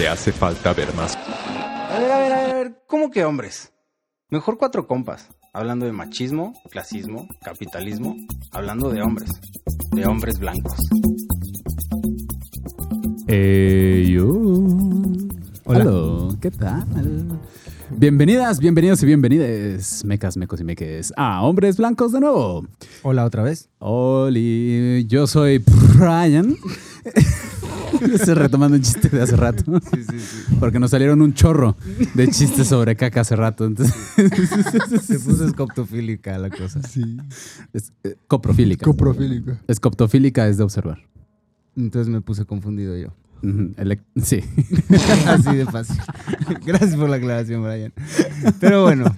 Te hace falta ver más. A ver, a ver, a ver, ¿cómo que hombres? Mejor cuatro compas, hablando de machismo, clasismo, capitalismo, hablando de hombres, de hombres blancos. Eh, yo. Hola. ¿Qué tal? Bienvenidas, bienvenidos y bienvenidas, mecas, mecos y meques, a Hombres Blancos de nuevo. Hola otra vez. Oli, yo soy Brian. Estoy retomando un chiste de hace rato. Porque nos salieron un chorro de chistes sobre caca hace rato. Entonces, Se puso escoptofílica la cosa. Sí, es eh, coprofílica. coprofílica. Escoptofílica es de observar. Entonces me puse confundido yo. Sí. Así de fácil. Gracias por la aclaración, Brian. Pero bueno,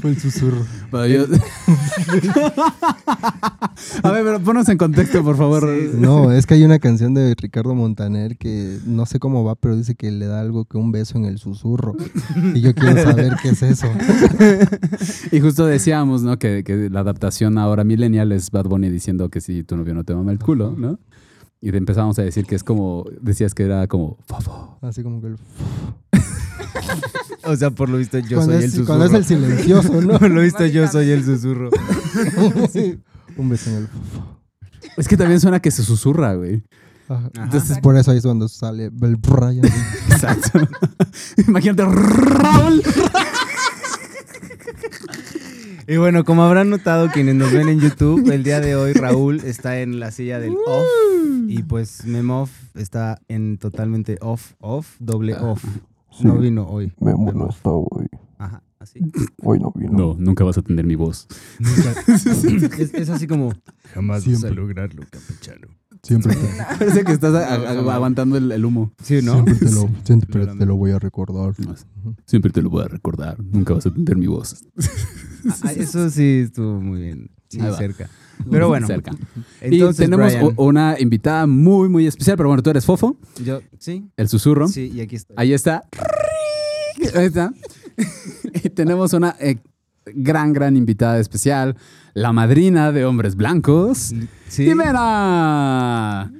Fue el susurro. Bueno, yo- A ver, pero ponos en contexto, por favor. No, es que hay una canción de Ricardo Montaner que no sé cómo va, pero dice que le da algo que un beso en el susurro. Y yo quiero saber qué es eso. Y justo decíamos, ¿no? Que, que la adaptación ahora millennial es Bad Bunny diciendo que si tu novio no te mama el culo, ¿no? Y te empezamos a decir que es como, decías que era como, fofo. Así como que el... o sea, por lo visto yo cuando, soy el es, susurro. cuando es el silencioso, ¿no? Por lo visto yo soy el susurro. Sí. Un beso en el... Es que también suena que se susurra, güey. Ajá. Entonces, Por eso ahí es cuando sale el Brian. exacto. Imagínate, Raúl. Y bueno, como habrán notado quienes nos ven en YouTube, el día de hoy Raúl está en la silla del off y pues Memoff está en totalmente off, off, doble off. No vino hoy. Memo no está hoy. Ajá, así. Hoy no vino. No, nunca vas a tener mi voz. Es, es así como jamás Siempre. vas a lograrlo, campechano. Siempre te, Parece que estás a- a- aguantando el, el humo. Sí, ¿no? siempre te lo, siempre te lo voy a recordar. Siempre te lo voy a recordar. Nunca vas a tener mi voz. Ah, eso sí estuvo muy bien, sí, va. cerca. Pero bueno, Cerca. entonces y tenemos Brian, una invitada muy, muy especial. Pero bueno, tú eres Fofo, yo, sí, el susurro. sí, y aquí estoy. Ahí está. Ahí está. y tenemos una eh, gran, gran invitada especial. La madrina de hombres blancos. Sí, Jimena.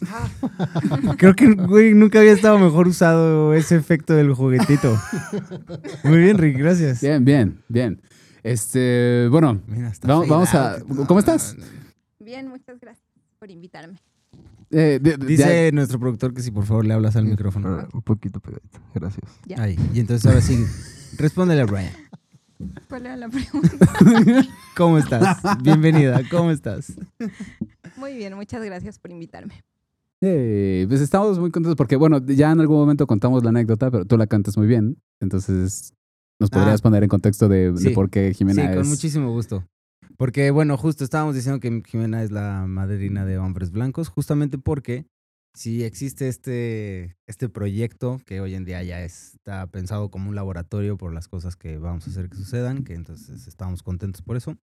creo que güey, nunca había estado mejor usado ese efecto del juguetito. Muy bien, Rick, gracias. Bien, bien, bien. Este, bueno, Mira, está vamos, vamos a. ¿Cómo estás? Bien, muchas gracias por invitarme. Eh, de- de- Dice nuestro productor que si por favor le hablas al Sí. micrófono. Ah, Un poquito pegadito. Gracias. Ya. Ahí, y entonces ahora sí, respóndele a Brian. ¿Cuál era la pregunta? ¿Cómo estás? Bienvenida, ¿cómo estás? Muy bien, muchas gracias por invitarme. Pues estamos muy contentos porque, bueno, ya en algún momento contamos la anécdota, pero tú la cantas muy bien. Entonces, ¿nos podrías Ah. poner en contexto de, de Sí. por qué Jimena sí, es. con muchísimo gusto. Porque, bueno, justo estábamos diciendo que Jimena es la madrina de hombres blancos, justamente porque si existe este, este proyecto que hoy en día ya está pensado como un laboratorio por las cosas que vamos a hacer que sucedan, que entonces estamos contentos por eso.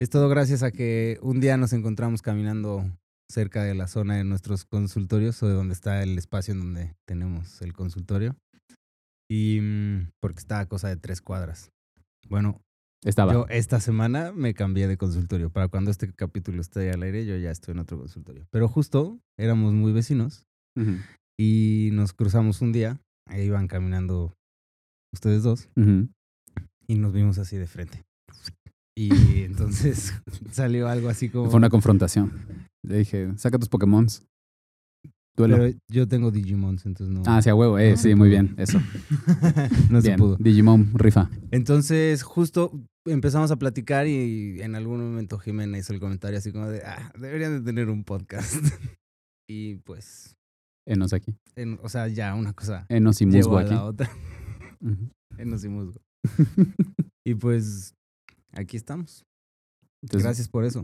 Es todo gracias a que un día nos encontramos caminando cerca de la zona de nuestros consultorios o de donde está el espacio en donde tenemos el consultorio. Y mm, porque está a cosa de tres cuadras. Bueno, Estaba. yo esta semana me cambié de consultorio. Para cuando este capítulo esté al aire, yo ya estoy en otro consultorio. Pero justo éramos muy vecinos y nos cruzamos un día. Ahí iban caminando ustedes dos y nos vimos así de frente. Y entonces salió algo así como... Fue una confrontación. Le dije, saca tus Pokémons. Duelo. Pero yo tengo Digimons, entonces no... Ah, sí, a huevo, eh, sí, muy bien, eso. no se pudo. Digimon, rifa. Entonces, justo empezamos a platicar y en algún momento Jimena hizo el comentario así como de, ah, deberían de tener un podcast. y pues, Enos aquí. en- o sea, ya una cosa Enos y musgo aquí. la otra. Ujú. Enos y musgo. y pues, aquí estamos. Entonces, Gracias por eso.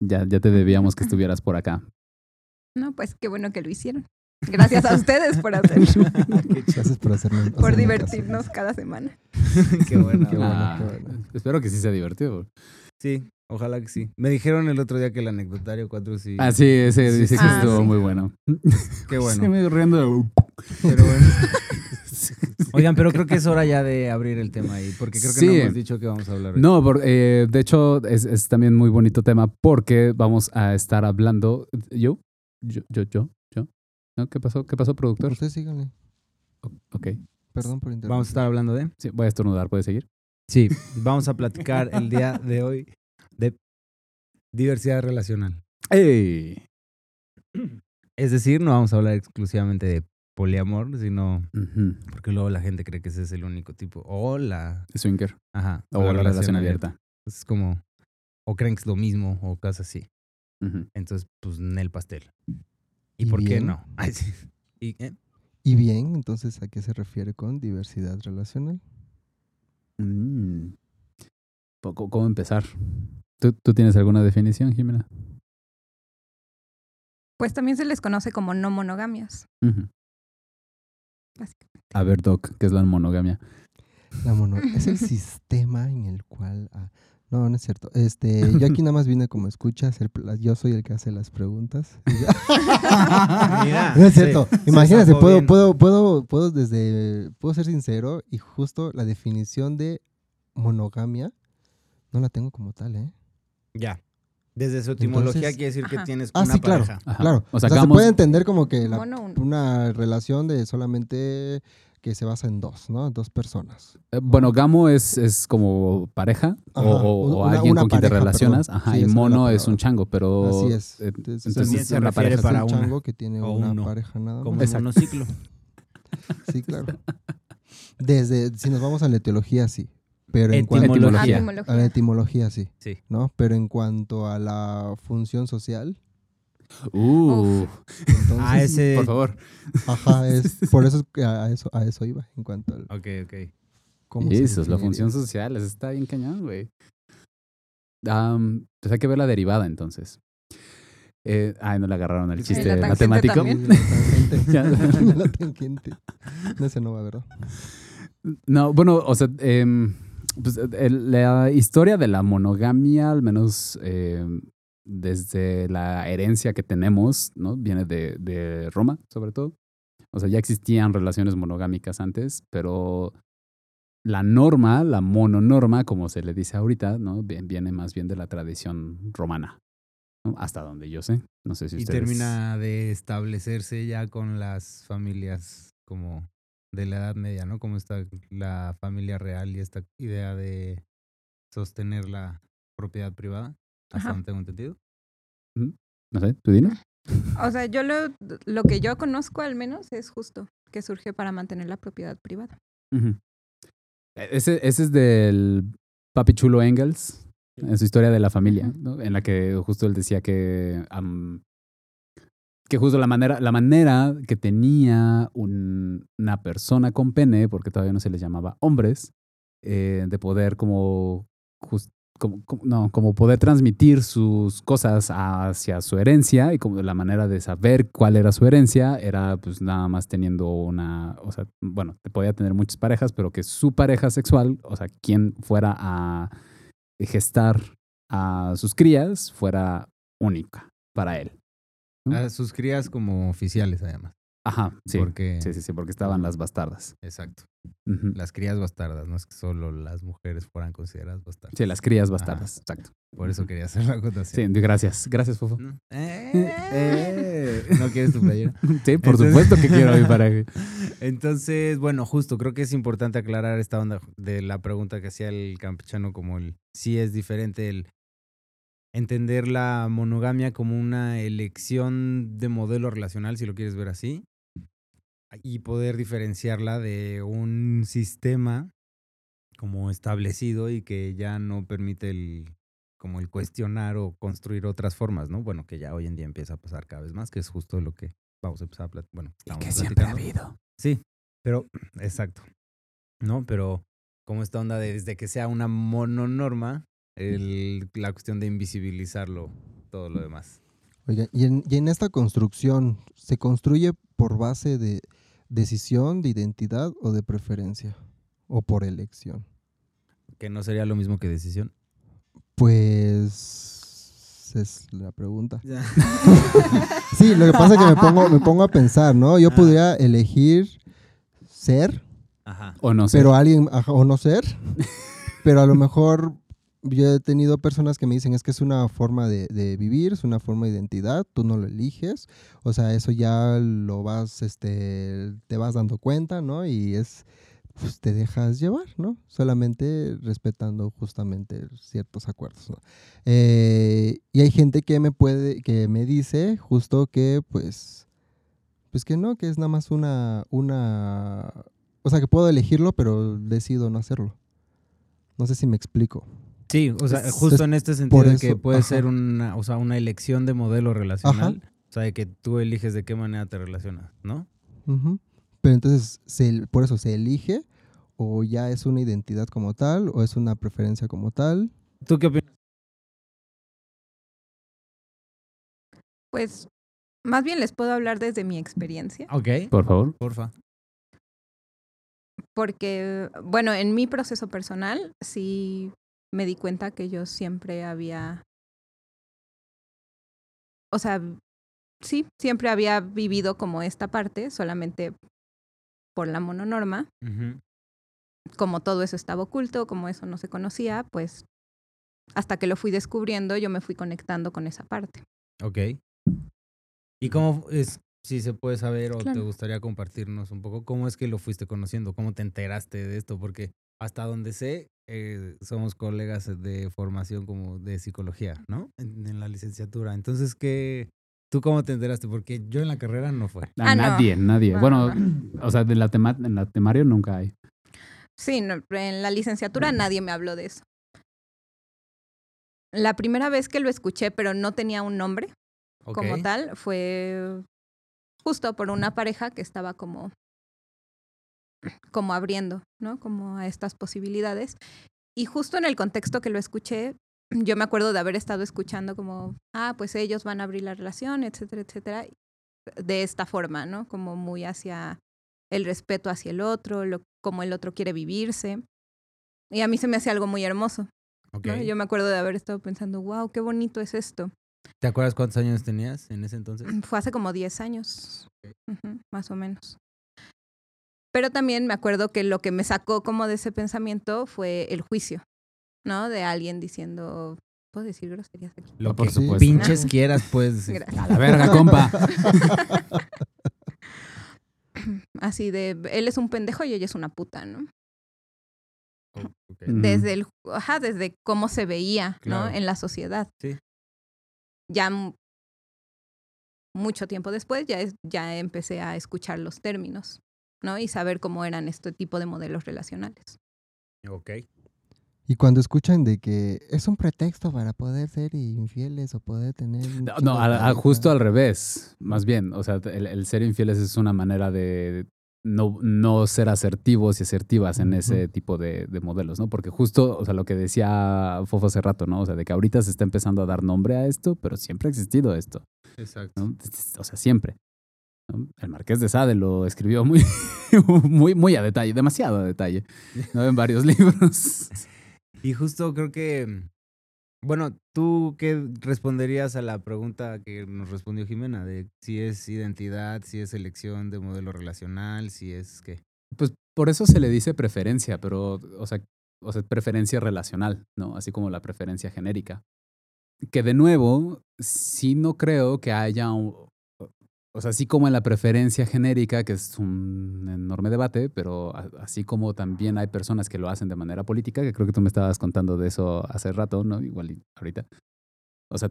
Ya, ya te debíamos que estuvieras por acá. No, pues qué bueno que lo hicieron. Gracias a ustedes por hacerlo, Gracias por hacerme por divertirnos cada semana. qué bueno. Qué bueno, Ah, qué bueno. Espero que sí sea divertido. Sí, ojalá que sí. Me dijeron el otro día que el anecdotario 4 sí. Ah, sí, ese Sí, dice sí, que estuvo sí. muy bueno. Qué bueno. Sí, me riendo de- Pero bueno. Oigan, pero creo que es hora ya de abrir el tema ahí, porque creo que no hemos dicho que vamos a hablar hoy. No, por- eh, de hecho es, es también muy bonito tema porque vamos a estar hablando. ¿Yo? ¿Yo? ¿Yo? ¿Yo? ¿Yo? ¿No? ¿Qué pasó? ¿Qué pasó, productor? Ustedes síganle. Ok. Perdón por interrumpir. Vamos a estar hablando de. Sí, voy a estornudar, ¿puedes seguir? Sí, vamos a platicar el día de hoy diversidad relacional. ¡Ey! Es decir, no vamos a hablar exclusivamente de poliamor, sino porque luego la gente cree que ese es el único tipo. O la. Swinger. Ajá. O la relación abierta. Es como. O creen que es lo mismo o cosas así. Entonces, pues, en el pastel. ¿Y, ¿Y por qué no? Ay, sí. ¿Y, eh? Y bien, entonces, ¿a qué se refiere con diversidad relacional? Mm. ¿Cómo empezar? ¿Tú, ¿Tú tienes alguna definición, Jimena? Pues también se les conoce como no monogamias. Básicamente. A ver, Doc, ¿qué es la monogamia? La mono es el sistema en el cual... ah, no, no es cierto. Este, yo aquí nada más vine como escucha, hacer yo soy el que hace las preguntas. Mira, no es cierto. Imagínate, puedo, bien. puedo, puedo, puedo desde, puedo ser sincero y justo la definición de monogamia no la tengo como tal, ¿eh? Ya. Desde su etimología Entonces- quiere decir que tienes Ah, una sí, claro. pareja. Ajá. Claro. O O sea, sea, se puede entender como que la- Mono uno. una relación de solamente que se basa en dos, ¿no? Dos personas. Eh, Bueno, gamo es, es como pareja o- Ajá, o, o una- alguien una con quien te relacionas. perdón. Ajá, Sí, y mono es un chango, pero. Así es. eh, Entonces, entonces se una refiere pareja. es para un chango que tiene O una uno. pareja nada Como más. un monociclo. Sí, claro. Desde, si nos vamos a la etiología, sí. Pero en cuanto Etimología. a la Etimología. etimología, sí. Sí. ¿No? Pero en cuanto a la función social, Uh, entonces, Ah, ese. por favor. ajá, es, por eso es que a eso, a eso iba, en cuanto al Ok, ok. cómo Eso es la función social. Eso está bien cañón, güey. Am, pues hay que ver la derivada entonces. Eh, ay, no le agarraron el chiste la matemático. la tangente. No, ese no va, ¿verdad? No, bueno, o sea, em, pues, el- la historia de la monogamia, al menos em, desde la herencia que tenemos, ¿no? Viene de, de Roma, sobre todo. O sea, ya existían relaciones monogámicas antes, pero la norma, la mononorma, como se le dice ahorita, ¿no? Viene más bien de la tradición romana. ¿no? Hasta donde yo sé. No sé si Y ustedes... termina de establecerse ya con las familias como de la Edad Media, ¿no? Como está la familia real y esta idea de sostener la propiedad privada, hasta donde tengo entendido. No sé, ¿tú dinos? O sea, yo lo, lo que yo conozco al menos es justo que surge para mantener la propiedad privada. E- Ese, ese es del Papi Chulo Engels, en su historia de la familia, ¿no? en la que justo él decía que, que justo la manera, la manera que tenía un- una persona con pene, porque todavía no se les llamaba hombres, eh, de poder como, como, como- no, como poder transmitir sus cosas hacia su herencia y como la manera de saber cuál era su herencia era pues nada más teniendo una, o sea, bueno, podía tener muchas parejas, pero que su pareja sexual, o sea, quien fuera a gestar a sus crías fuera única para él. A sus crías como oficiales, además. Ajá, sí. Porque, Sí, sí, sí, porque estaban las bastardas. exacto. Las crías bastardas, no es que solo las mujeres fueran consideradas bastardas. Sí, las crías Ajá. bastardas, exacto. Por eso quería hacer la Sí, acotación. gracias. Gracias, Fofo. ¿No? Eh, ¿No quieres tu playera? Sí, por Entonces- supuesto que quiero mi pareja. Entonces, bueno, justo creo que es importante aclarar esta onda de la pregunta que hacía el campechano como el sí es diferente el entender la monogamia como una elección de modelo relacional, si lo quieres ver así, y poder diferenciarla de un sistema como establecido y que ya no permite el como el cuestionar o construir otras formas, ¿no? Bueno, que ya hoy en día empieza a pasar cada vez más, que es justo lo que vamos a empezar a platicar. Bueno, Y que siempre ha habido. Sí, pero, exacto. ¿No? Pero como esta onda de desde que sea una mononorma, el, la cuestión de invisibilizarlo, todo lo demás. Oiga, y en, y en esta construcción, ¿se construye por base de decisión, de identidad o de preferencia? ¿O por elección? Que no sería lo mismo que decisión. Pues es la pregunta. Sí, lo que pasa es que me pongo, me pongo a pensar, ¿no? Yo Ah. podría elegir ser, Ajá. O no sé. pero alguien, ajá, o no ser, pero a lo mejor yo he tenido personas que me dicen es que es una forma de, vivir, es una forma de identidad, tú no lo eliges, o sea, eso ya lo vas, este, te vas dando cuenta, ¿no? Y es, pues te dejas llevar, ¿no? Solamente respetando justamente ciertos acuerdos. Eh, y hay gente que me puede, que me dice justo que, pues, pues que no, que es nada más una, una, o sea, que puedo elegirlo, pero decido no hacerlo. No sé si me explico. Sí, o sea, Es- justo es en este sentido de que puede ajá. ser una, o sea, una elección de modelo relacional. O sea, de que tú eliges de qué manera te relacionas, ¿no? Pero entonces, se, por eso se elige, o ya es una identidad como tal, o es una preferencia como tal. ¿Tú qué opinas? Pues más bien les puedo hablar desde mi experiencia, Ok, Por favor. porfa. porque, bueno, en mi proceso personal sí me di cuenta que yo siempre había, o sea, sí, siempre había vivido como esta parte, solamente por la mononorma, como todo eso estaba oculto, como eso no se conocía, pues hasta que lo fui descubriendo, yo me fui conectando con esa parte. Ok. ¿Y cómo es, si se puede saber o te gustaría compartirnos un poco, cómo es que lo fuiste conociendo? ¿Cómo te enteraste de esto? Porque hasta donde sé, eh, somos colegas de formación como de psicología, ¿no? En, en la licenciatura. Entonces, ¿qué, ¿tú cómo te enteraste? Porque yo en la carrera no fue. A Ah, no. nadie, nadie. No, bueno, no, o sea, de la tema en la temario nunca hay. Sí, no, en la licenciatura nadie me habló de eso. La primera vez que lo escuché, pero no tenía un nombre como tal, fue justo por una pareja que estaba como, como abriendo, ¿no? Como a estas posibilidades. Y justo en el contexto que lo escuché, yo me acuerdo de haber estado escuchando como, ah, pues ellos van a abrir la relación, etcétera, etcétera, de esta forma, ¿no? Como muy hacia el respeto hacia el otro, lo, como el otro quiere vivirse. Y a mí se me hacía algo muy hermoso. Ok. ¿no? Yo me acuerdo de haber estado pensando, wow, qué bonito es esto. ¿Te acuerdas cuántos años tenías en ese entonces? Fue hace como 10 años, más o menos. Pero también me acuerdo que lo que me sacó como de ese pensamiento fue el juicio, ¿no? De alguien diciendo, ¿puedo decir groserías aquí? Lo por que supuesto. pinches quieras, puedes decir. Gracias. A la verga, compa. Así de, él es un pendejo y ella es una puta, ¿no? Mm. Desde el, ajá, desde cómo se veía, ¿no? En la sociedad. Sí. Ya mucho tiempo después ya, es- ya empecé a escuchar los términos, ¿no? Y saber cómo eran este tipo de modelos relacionales. Ok. Y cuando escuchan de que es un pretexto para poder ser infieles o poder tener... No, justo al revés, más bien. O sea, el, el ser infieles es una manera de no, no ser asertivos y asertivas en ese tipo de, de modelos, ¿no? Porque justo, o sea, lo que decía Fofo hace rato, ¿no? O sea, de que ahorita se está empezando a dar nombre a esto, pero siempre ha existido esto, Exacto. ¿no? O sea, siempre. El Marqués de Sade lo escribió muy, muy, muy a detalle, demasiado a detalle, ¿no? En varios libros. Y justo creo que, bueno, ¿tú qué responderías a la pregunta que nos respondió Jimena de si es identidad, si es elección de modelo relacional, si es qué? Pues por eso se le dice preferencia, pero, o sea, o sea, preferencia relacional, ¿no? Así como la preferencia genérica. Que de nuevo, sí no creo que haya un, o sea, así como en la preferencia genérica, que es un enorme debate, pero así como también hay personas que lo hacen de manera política, que creo que tú me estabas contando de eso hace rato, ¿no? Igual ahorita. O sea,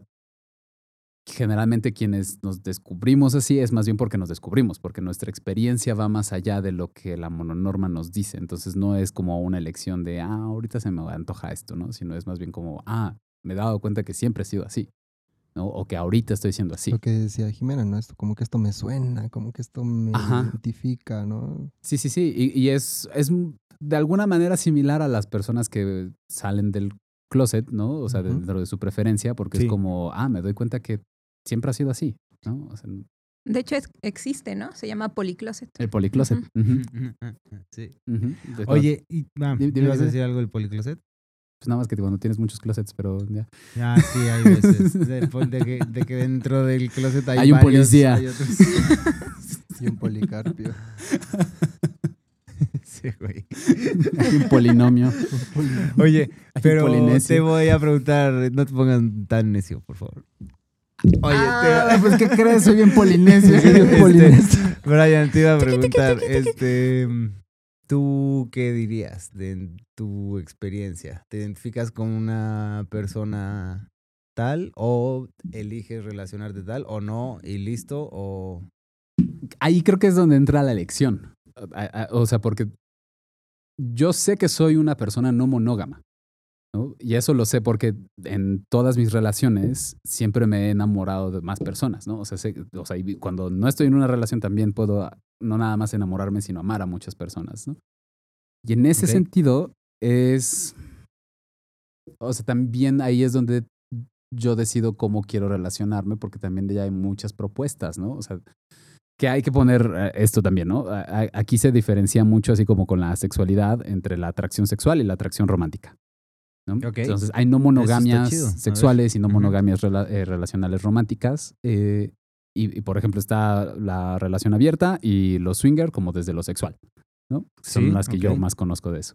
generalmente quienes nos descubrimos así es más bien porque nos descubrimos, porque nuestra experiencia va más allá de lo que la mononorma nos dice. Entonces no es como una elección de, ah, ahorita se me antoja esto, ¿no? Sino es más bien como, ah, me he dado cuenta que siempre he sido así, ¿no? O que ahorita estoy siendo así. Lo que decía Jimena, ¿no? Esto, como que esto me suena, como que esto me Ajá. identifica, ¿no? Sí, sí, sí. Y, y es, es de alguna manera similar a las personas que salen del closet, ¿no? O sea, dentro de su preferencia, porque Sí. es como, ah, me doy cuenta que siempre ha sido así, ¿no? O sea, De hecho, es- existe, ¿no? Se llama policloset. el policloset. Sí. Oye, y, ah, Dime, dime, ¿ibas a decir algo del policloset? Pues nada más que cuando tienes muchos closets, pero ya. Ah, sí, hay veces. De, de que, de que dentro del closet hay, Hay un varios, policía. hay otros. Y un policarpio. sí, güey. Hay un polinomio. Oye, pero te voy a preguntar, no te pongan tan necio, por favor. Oye, Ah, te, pues ¿qué crees? Soy bien polinesio. Soy bien Este, polinesio. Brian, te iba a preguntar, este, ¿tú qué dirías de tu experiencia? ¿Te identificas con una persona tal o eliges relacionarte tal o no y listo o Ahí creo que es donde entra la elección. O sea, porque yo sé que soy una persona no monógama. ¿no? Y eso lo sé porque en todas mis relaciones siempre me he enamorado de más personas, ¿no? O sea, sé- o sea, cuando no estoy en una relación también puedo no nada más enamorarme, sino amar a muchas personas, ¿no? Y en ese sentido es, o sea, también ahí es donde yo decido cómo quiero relacionarme, porque también ya hay muchas propuestas, ¿no? O sea, que hay que poner eh, esto también, ¿no? Aquí se diferencia mucho, así como con la sexualidad, entre la atracción sexual y la atracción romántica. Entonces, hay no monogamias sexuales y no monogamias rela- eh, relacionales románticas. eh, y, y, por ejemplo, está la relación abierta y los swinger como desde lo sexual. ¿No? Son Sí, las que yo ok. más conozco de eso.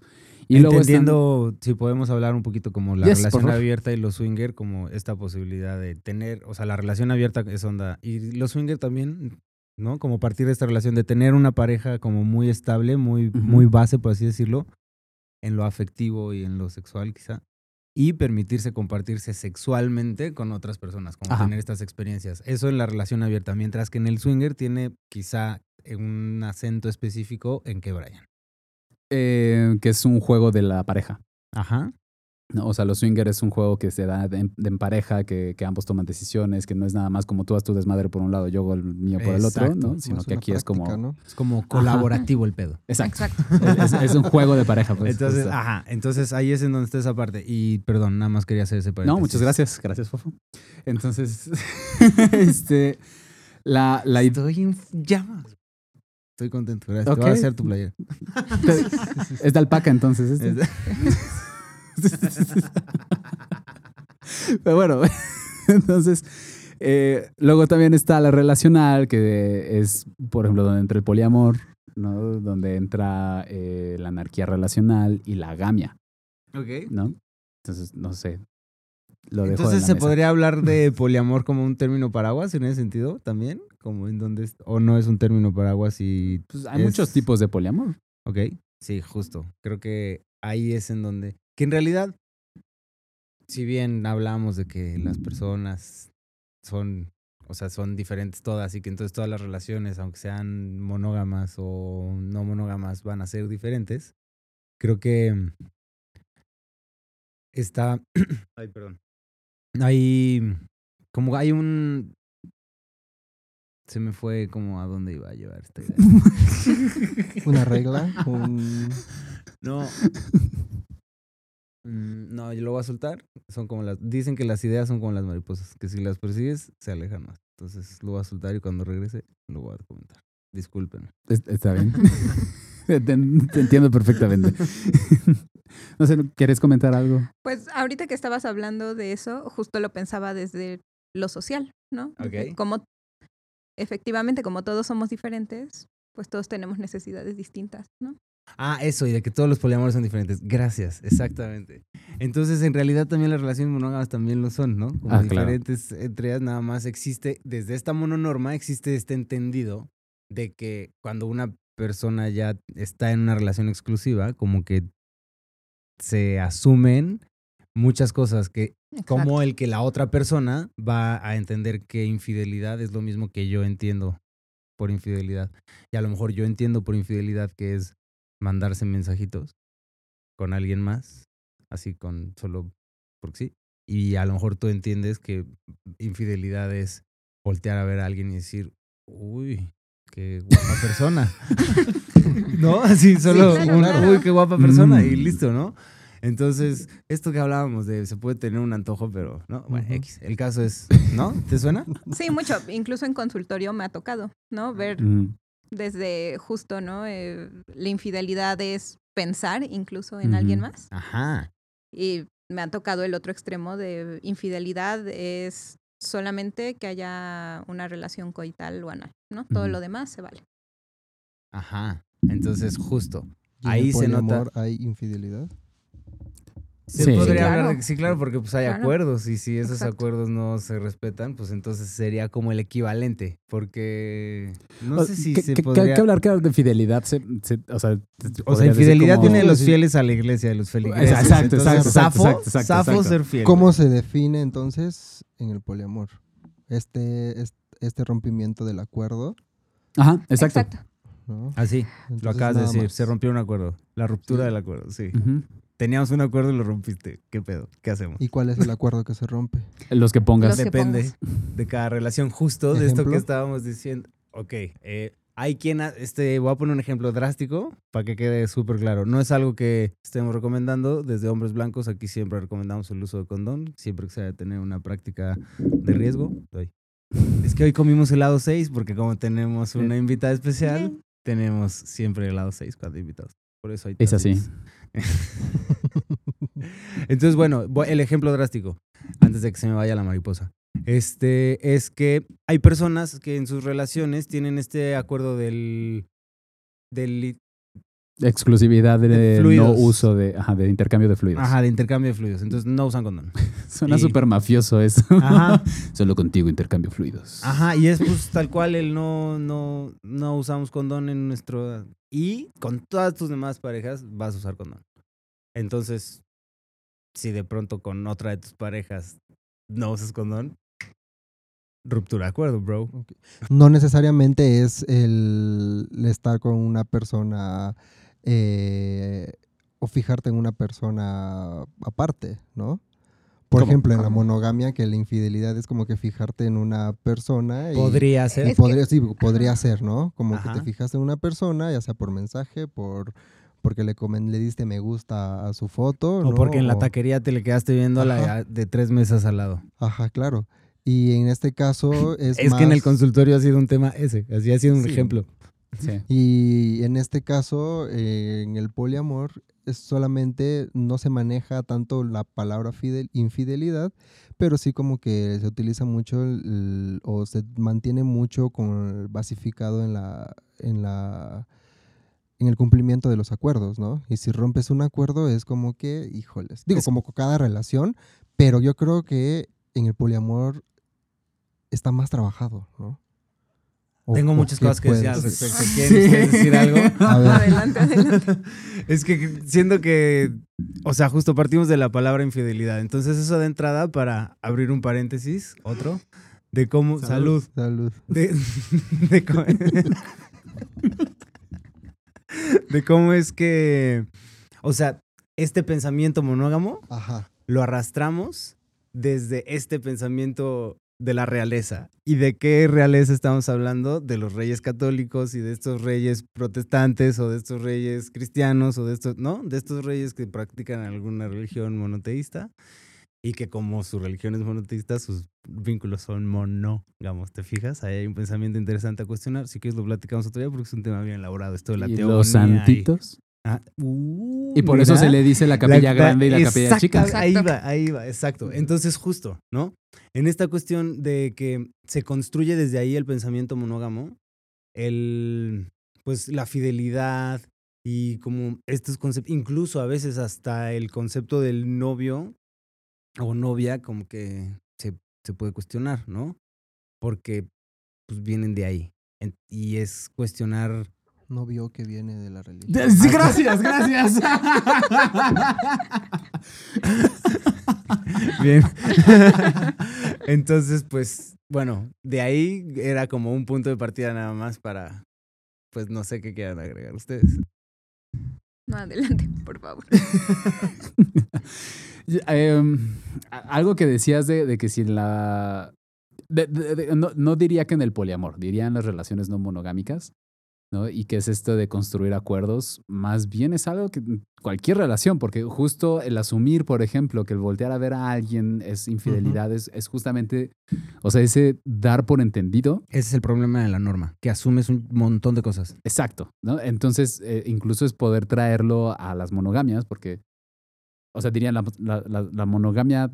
Y luego están- entendiendo si podemos hablar un poquito como la Yes, relación abierta y los swinger como esta posibilidad de tener, o sea, la relación abierta es onda y los swinger también, ¿no? Como partir de esta relación de tener una pareja como muy estable, muy Ujú. muy base por así decirlo, en lo afectivo y en lo sexual quizá y permitirse compartirse sexualmente con otras personas, como Ajá. tener estas experiencias. Eso en la relación abierta, mientras que en el swinger tiene quizá un acento específico en que Brian. eh, que es un juego de la pareja. Ajá. ¿no? O sea, los swinger es un juego que se da de en, en pareja, que, que ambos toman decisiones, que no es nada más como tú haz tu desmadre por un lado, yo hago el mío por el otro. ¿no? Sino que aquí es como... Es como colaborativo el pedo. Exacto. Exacto. Es, es un juego de pareja, pues. Entonces, ajá, entonces ahí es en donde está esa parte. Y perdón, nada más quería hacer ese paréntesis. No, muchas gracias. Gracias, Fofo. Entonces, este, la, la idea... Estoy en llamas. Estoy contento, gracias. Ok. Te voy a hacer tu playera. Es de alpaca, entonces. este. Pero bueno, entonces, eh, luego también está la relacional, que es, por ejemplo, donde entra el poliamor, ¿no? Donde entra eh, la anarquía relacional y la agamia, Ok. ¿no? Entonces, no sé. Lo dejo en Entonces la se mesa. podría hablar de poliamor como un término paraguas en ese sentido también, como en donde es- o no es un término paraguas y Pues hay es- muchos tipos de poliamor. Ok, sí, justo. Creo que ahí es en donde. Que en realidad, si bien hablamos de que las personas son, o sea, son diferentes todas y que entonces todas las relaciones, aunque sean monógamas o no monógamas, van a ser diferentes, creo que está. Ay, perdón. Hay. Como hay un. Se me fue como a dónde iba a llevar esta idea. Una regla, un... No. Mm, No, yo lo voy a soltar. Son como las. Dicen que las ideas son como las mariposas, que si las persigues, se alejan más. Entonces lo voy a soltar y cuando regrese, lo voy a comentar. Disculpen. Es- Está bien. te, te entiendo perfectamente. no sé, ¿quieres comentar algo? Pues ahorita que estabas hablando de eso, justo lo pensaba desde lo social, ¿no? Desde Ok. Efectivamente, como todos somos diferentes, pues todos tenemos necesidades distintas, ¿no? Ah, eso, y de que todos los poliamores son diferentes. Gracias, exactamente. Entonces, en realidad también las relaciones monógamas también lo son, ¿no? Como Ah, claro. diferentes entre ellas, nada más existe, desde esta mononorma existe este entendido de que cuando una persona ya está en una relación exclusiva, como que se asumen muchas cosas que como el que la otra persona va a entender que infidelidad es lo mismo que yo entiendo por infidelidad. Y a lo mejor yo entiendo por infidelidad que es mandarse mensajitos con alguien más, así con solo porque sí. Y a lo mejor tú entiendes que infidelidad es voltear a ver a alguien y decir, uy, qué guapa persona. ¿No? Así solo, claro, un, claro. uy, qué guapa persona y Mm. listo, ¿no? Entonces, esto que hablábamos de se puede tener un antojo, pero no, bueno. X. El caso es, ¿no? ¿Te suena? Sí, mucho. Incluso en consultorio me ha tocado, ¿no? Ver Mm, desde justo, ¿no? Eh, la infidelidad es pensar incluso en alguien más. Ajá. Y me ha tocado el otro extremo de infidelidad es solamente que haya una relación coital o anal, ¿no? Todo lo demás se vale. Ajá. Entonces, justo. ¿Y en Ahí el se nota. hay infidelidad? Se Sí. podría Sí, hablar claro. de sí, claro, porque pues hay Claro. acuerdos y si esos Exacto. acuerdos no se respetan, pues entonces sería como el equivalente, porque no o- sé si que, se que- podría... que hablar que de fidelidad, se, se- o sea, o sea, infidelidad como... de los fieles a la iglesia, de los feligreses. Exacto, exacto, exacto, Safo, exacto, exacto, Safo exacto. ser fiel. ¿Cómo se define entonces en el poliamor? Este, es- este rompimiento del acuerdo, Ajá, exacto. ¿no? Así, Ah, lo acabas de decir, más. se rompió un acuerdo, la ruptura Sí. del acuerdo, sí. Ujú. Teníamos un acuerdo y lo rompiste, ¿qué pedo? ¿Qué hacemos? ¿Y cuál es el acuerdo que se rompe? Los que pongas. Los que Depende pongas. de cada relación, justo de esto que estábamos diciendo. Ok, eh, hay quien, ha- este, voy a poner un ejemplo drástico para que quede súper claro. No es algo que estemos recomendando desde hombres blancos. Aquí siempre recomendamos el uso de condón, siempre que sea tener una práctica de riesgo. Doy. Es que hoy comimos helado 6 porque como tenemos una invitada especial, tenemos siempre helado 6 cuando invitados. Por eso hay Es así. Entonces, bueno, el ejemplo drástico, antes de que se me vaya la mariposa. Este es que hay personas que en sus relaciones tienen este acuerdo del, del Exclusividad de, De no uso de, ajá, de intercambio de fluidos. ajá, de intercambio de fluidos. Entonces no usan condón. Suena Y- súper mafioso eso. Ajá. Solo contigo intercambio fluidos. Ajá, y es pues tal cual el no, no, no usamos condón en nuestro... Y con todas tus demás parejas vas a usar condón. Entonces, si de pronto con otra de tus parejas no usas condón, ruptura de acuerdo, bro. No necesariamente es el estar con una persona eh, o fijarte en una persona aparte, ¿no? Por ¿Cómo? ejemplo, en la monogamia, que la infidelidad es como que fijarte en una persona. Y, Podría y ser. Que- podría, sí, podría ser, ¿no? Como que te fijaste en una persona, ya sea por mensaje, por porque le, comen- le diste me gusta a su foto. O ¿no? porque en la taquería te le quedaste viendo a la de tres mesas al lado. Ajá, claro. Y en este caso es Es, que en el consultorio ha sido un tema ese, así ha sido un Sí. ejemplo. Sí. Y en este caso, eh, en el poliamor, es solamente no se maneja tanto la palabra fidel- infidelidad, pero sí como que se utiliza mucho el- el- o se mantiene mucho con basificado en la, en la en el cumplimiento de los acuerdos, ¿no? Y si rompes un acuerdo es como que, híjoles, digo, Es- como con cada relación, pero yo creo que en el poliamor está más trabajado, ¿no? O- Tengo muchas cosas que decir al respecto. ¿Quieren ustedes decir algo? A ver. Adelante, adelante. Es que siento que, o sea, justo partimos de la palabra infidelidad. Entonces eso de entrada para abrir un paréntesis, otro, de cómo, salud, Salud. de, de cómo, de cómo es que, o sea, este pensamiento monógamo Ajá. lo arrastramos desde este pensamiento de la realeza. ¿Y de qué realeza estamos hablando? De los reyes católicos y de estos reyes protestantes o de estos reyes cristianos o de estos, ¿no? De estos reyes que practican alguna religión monoteísta y que como su religión es monoteísta, sus vínculos son monógamos, ¿te fijas? Ahí hay un pensamiento interesante a cuestionar. Si quieres lo platicamos otro día porque es un tema bien elaborado. Esto de la y teogonía los santitos. Ah, uh, Y por eso se le dice la capilla La- grande y la capilla exacto, chica. Ahí va, ahí va, exacto. Entonces, justo, ¿no? En esta cuestión de que se construye desde ahí el pensamiento monógamo, el, pues la fidelidad y como estos conceptos, incluso a veces hasta el concepto del novio o novia, como que se, se puede cuestionar, ¿no? Porque pues vienen de ahí. En- Y es cuestionar No vio que viene de la religión. Sí, gracias, gracias. Bien. Entonces, pues, bueno, de ahí era como un punto de partida nada más para, pues, no sé qué quieran agregar ustedes. No, adelante, por favor. Em, algo que decías de, de que si en la... de- de- de- no, no diría que en el poliamor, diría en las relaciones no monogámicas. ¿No? Y que es esto de construir acuerdos, más bien es algo que cualquier relación, porque justo el asumir, por ejemplo, que el voltear a ver a alguien es infidelidad, es, es justamente, o sea, ese dar por entendido. Ese es el problema de la norma, que asumes un montón de cosas. Exacto, ¿no? Entonces, eh, incluso es poder traerlo a las monogamias, porque, o sea, dirían, la, la- la- la monogamia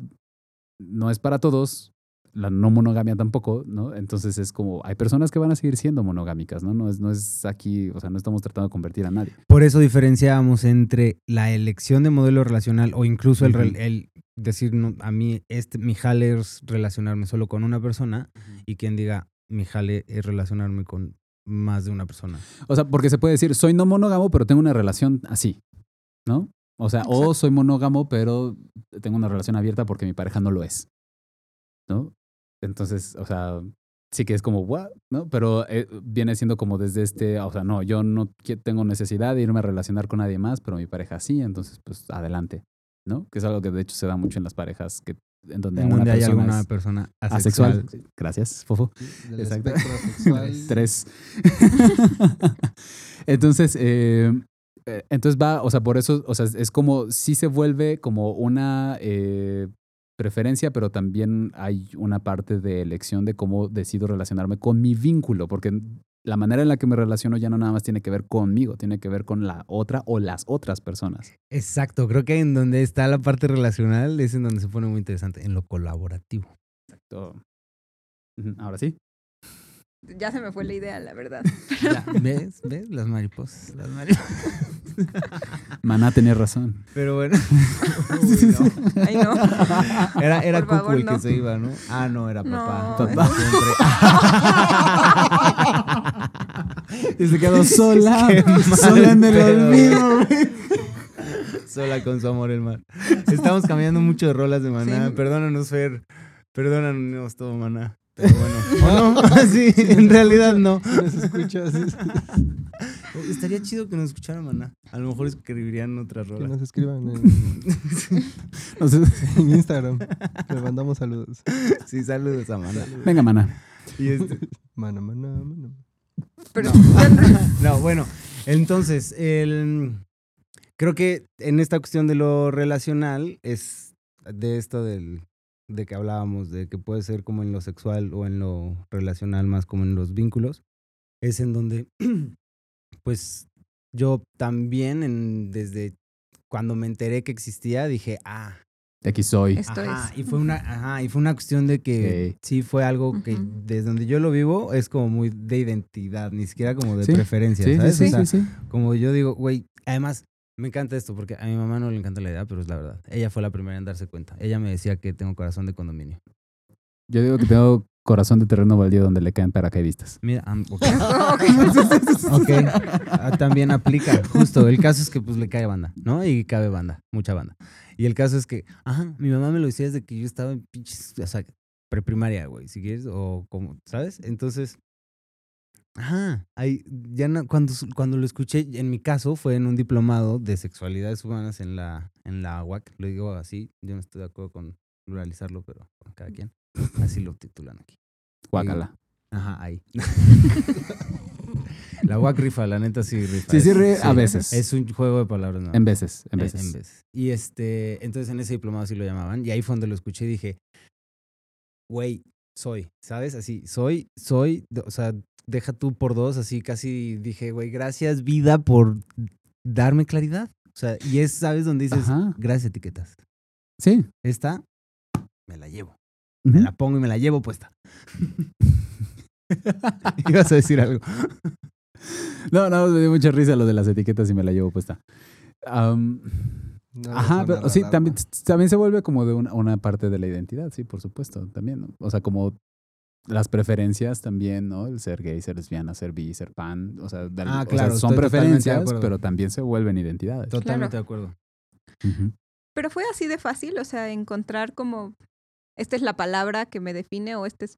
no es para todos, la no monogamia tampoco, ¿no? Entonces es como, hay personas que van a seguir siendo monogámicas, ¿no? No es, no es aquí, o sea, no estamos tratando de convertir a nadie. Por eso diferenciamos entre la elección de modelo relacional o incluso el, decir, no, a mí, este, mi jale es relacionarme solo con una persona y quien diga, mi jale es relacionarme con más de una persona. O sea, porque se puede decir, soy no monógamo, pero tengo una relación así, ¿no? O sea, o soy monógamo, pero tengo una relación abierta porque mi pareja no lo es, ¿no? Entonces, o sea, sí que es como, ¿what? ¿no? Pero eh, viene siendo como desde este, o sea, no, yo no tengo necesidad de irme a relacionar con nadie más, pero mi pareja sí, entonces, pues, adelante, ¿no? Que es algo que de hecho se da mucho en las parejas, que en donde, En una donde hay alguna persona asexual. asexual. Gracias, Fofo. Del Exacto. Tres. entonces, eh, eh, entonces va, o sea, por eso, o sea, es como, sí se vuelve como una eh, preferencia, pero también hay una parte de elección de cómo decido relacionarme con mi vínculo, porque la manera en la que me relaciono ya no nada más tiene que ver conmigo, tiene que ver con la otra o las otras personas. Exacto, creo que en donde está la parte relacional es en donde se pone muy interesante, en lo colaborativo. Ujú, Ahora sí. Ya se me fue la idea, la verdad. Ya, ¿Ves? ¿Ves? Las mariposas. Las mariposas. Maná tenía razón. Pero bueno. Uy, no. Ay, no. Era, era Cucu favor, el que se iba, ¿no? Ah, no, era papá. No. Papá siempre. Y se quedó sola, sola en el olvido. Sola con su amor el mar. Estamos cambiando mucho de rolas de maná. Sí. Perdónanos, Fer. Perdónanos todo, maná. Pero bueno. ¿O no? Sí, en realidad no. Nos escuchas, Estaría chido que nos escuchara maná. A lo mejor escribirían otras que rolas. nos escriban en, Instagram. Le mandamos saludos. Sí, saludos a maná. venga, Maná. Y este, Mana, mana, mana. Pero No, bueno, entonces, el, creo que en esta cuestión de lo relacional es de esto del, de que hablábamos, de que puede ser como en lo sexual o en lo relacional, más como en los vínculos, es en donde, pues, yo también, en, desde cuando me enteré que existía, dije, ah, De aquí soy. Esto Ajá, es. y fue una, ajá, y fue una cuestión de que sí fue algo que desde donde yo lo vivo es como muy de identidad, ni siquiera como de Sí, preferencia, Sí, sí, ¿sabes? sí, O sea, sí, sí. como yo digo, güey, además me encanta esto porque a mi mamá no le encanta la idea, pero es la verdad. Ella fue la primera en darse cuenta. Ella me decía que tengo corazón de condominio. Yo digo que tengo corazón de terreno baldío donde le caen paracaidistas. Mira, am- ok. Ok. Ok, ah, también aplica. Justo, el caso es que pues le cae banda, ¿no? Y cabe banda, mucha banda. Y el caso es que, ajá, mi mamá me lo decía desde que yo estaba en pinches, o sea, preprimaria, güey, si quieres, o como, ¿sabes? Entonces, ajá, ahí, ya no- cuando, cuando lo escuché, en mi caso, fue en un diplomado de sexualidades humanas en la, en la UAC, lo digo así, yo no estoy de acuerdo con pluralizarlo, pero bueno, cada quien, así lo titulan aquí. Guácala. Ajá, ahí. la UAC rifa, la neta sí rifa. Sí, sí, Es- a veces. Es un juego de palabras, ¿no? En veces, en Eh, veces. Y este, entonces en ese diplomado así lo llamaban. Y ahí fue donde lo escuché y dije, güey, soy, ¿sabes? Así, soy, soy, o sea, deja tú por dos, así casi dije, güey, gracias vida por darme claridad. O sea, y es, ¿sabes? Donde dices, Ajá. gracias etiquetas. Sí. Esta, me la llevo. Me la pongo y me la llevo puesta. Ibas a decir algo. No, no, me dio mucha risa lo de las etiquetas y me la llevo puesta. No, ajá, pero sí, también, también se vuelve como de una, una parte de la identidad, sí, por supuesto, también. ¿no? O sea, como las preferencias también, ¿no? El ser gay, ser lesbiana, ser bi, ser pan. O sea, de- Ah, o sea, claro, son preferencias, pero también se vuelven identidades. Totalmente de acuerdo. Pero fue así de fácil, o sea, encontrar como, esta es la palabra que me define o este es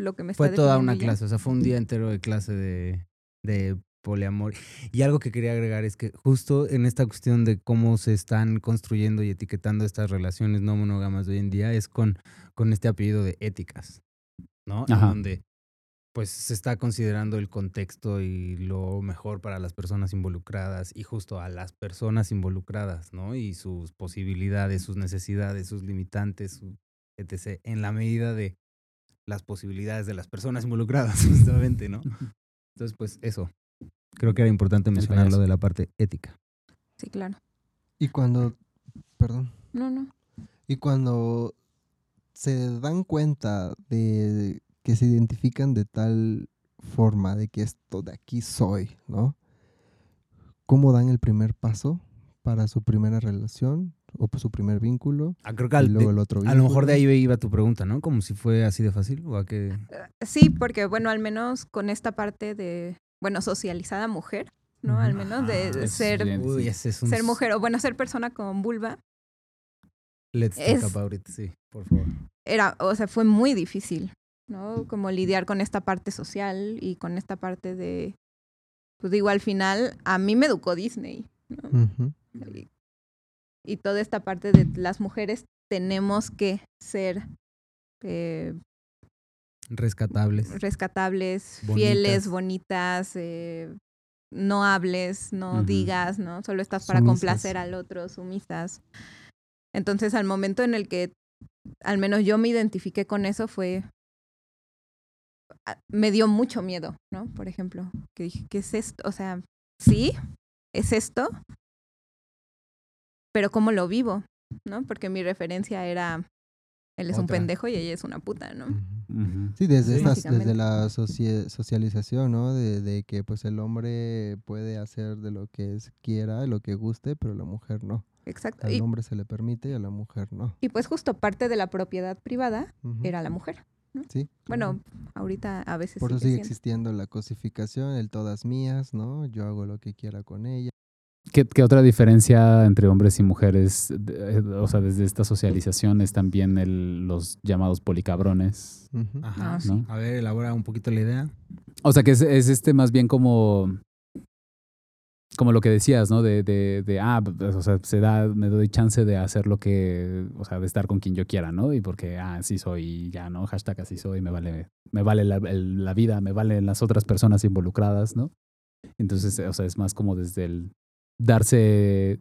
lo que me está Fue toda una ya. clase, o sea, fue un día entero de clase de, de poliamor. Y algo que quería agregar es que justo en esta cuestión de cómo se están construyendo y etiquetando estas relaciones no monógamas de hoy en día es con, con este apellido de éticas, ¿no? En Ajá. donde, pues se está considerando el contexto y lo mejor para las personas involucradas y justo a las personas involucradas, ¿no? Y sus posibilidades, sus necesidades, sus limitantes, su etc. En la medida de las posibilidades de las personas involucradas, justamente, ¿no? Entonces, pues eso. Creo que era importante mencionar lo de la parte ética. Sí, claro. Y cuando, perdón, No, no. y cuando se dan cuenta de que se identifican de tal forma de que esto de aquí soy, ¿no? ¿Cómo dan el primer paso para su primera relación o su primer vínculo? Ah, creo que Y al- luego de- el otro a lo mejor de ahí iba tu pregunta, ¿no? Como si fue así de fácil o a qué... Sí, porque bueno, al menos con esta parte de, bueno, socializada mujer, ¿no? Al menos de Ah, es ser, bien. Uy, es un... ser mujer o bueno, ser persona con vulva, Let's talk es- about it, sí, por favor. era, o sea, fue muy difícil, ¿no? Como lidiar con esta parte social y con esta parte de, pues digo, al final, a mí me educó Disney, ¿no? Y, y toda esta parte de las mujeres tenemos que ser eh, Rescatables. rescatables, Bonitas. fieles, bonitas, eh, no hables, no digas, ¿no? Solo estás para Sumisas. complacer al otro, sumisas. Entonces, al momento en el que al menos yo me identifiqué con eso fue me dio mucho miedo, ¿no? Por ejemplo, que dije, ¿qué es esto? O sea, sí, es esto, pero ¿cómo lo vivo? ¿No? Porque mi referencia era él es un pendejo y ella es una puta, ¿no? Sí, desde, Sí. estas- Básicamente. desde la socialización, ¿no? De, de que pues el hombre puede hacer de lo que es- quiera, lo que guste, pero la mujer no. Exacto. Al Y, hombre se le permite y a la mujer no. y pues justo parte de la propiedad privada era la mujer. Sí. Bueno, ahorita a veces Por eso sigue siendo. existiendo la cosificación, el todas mías, ¿no? Yo hago lo que quiera con ella. ¿Qué, qué otra diferencia entre hombres y mujeres? de- O sea, desde esta socialización es también el, los llamados policabrones. Ajá. Ah, sí. A ver, elabora un poquito la idea. O sea, que es, es este más bien como. Como lo que decías, ¿no? De, de, de, ah, pues, o sea, se da, me doy chance de hacer lo que, o sea, de estar con quien yo quiera, ¿no? Y porque, ah, así soy, ya, ¿no? Hashtag así soy, me vale, me vale la, el- la vida, me valen las otras personas involucradas, ¿no? Entonces, o sea, es más como desde el darse,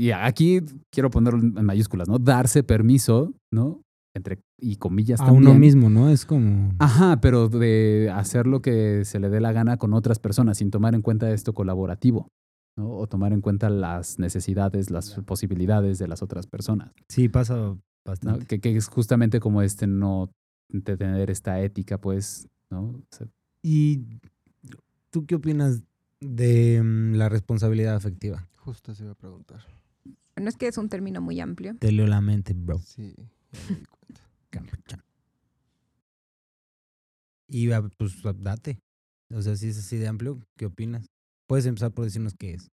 y aquí quiero ponerlo en mayúsculas, ¿no? Darse permiso, ¿no? Entre, y comillas A también. uno mismo, ¿no? Es como... Ajá, pero de hacer lo que se le dé la gana con otras personas sin tomar en cuenta esto colaborativo, ¿no? O tomar en cuenta las necesidades, las posibilidades de las otras personas, Sí, pasa ¿no? bastante. Que, que es justamente como este no de tener esta ética, pues, ¿no? O sea, ¿Y tú qué opinas de mm, la responsabilidad afectiva? Justo se iba a preguntar. No es que es un término muy amplio. Te leo la mente, bro. Sí, ya me di cuenta. Campechano. Y pues date. O sea, si es así de amplio, ¿qué opinas? Puedes empezar por decirnos qué es,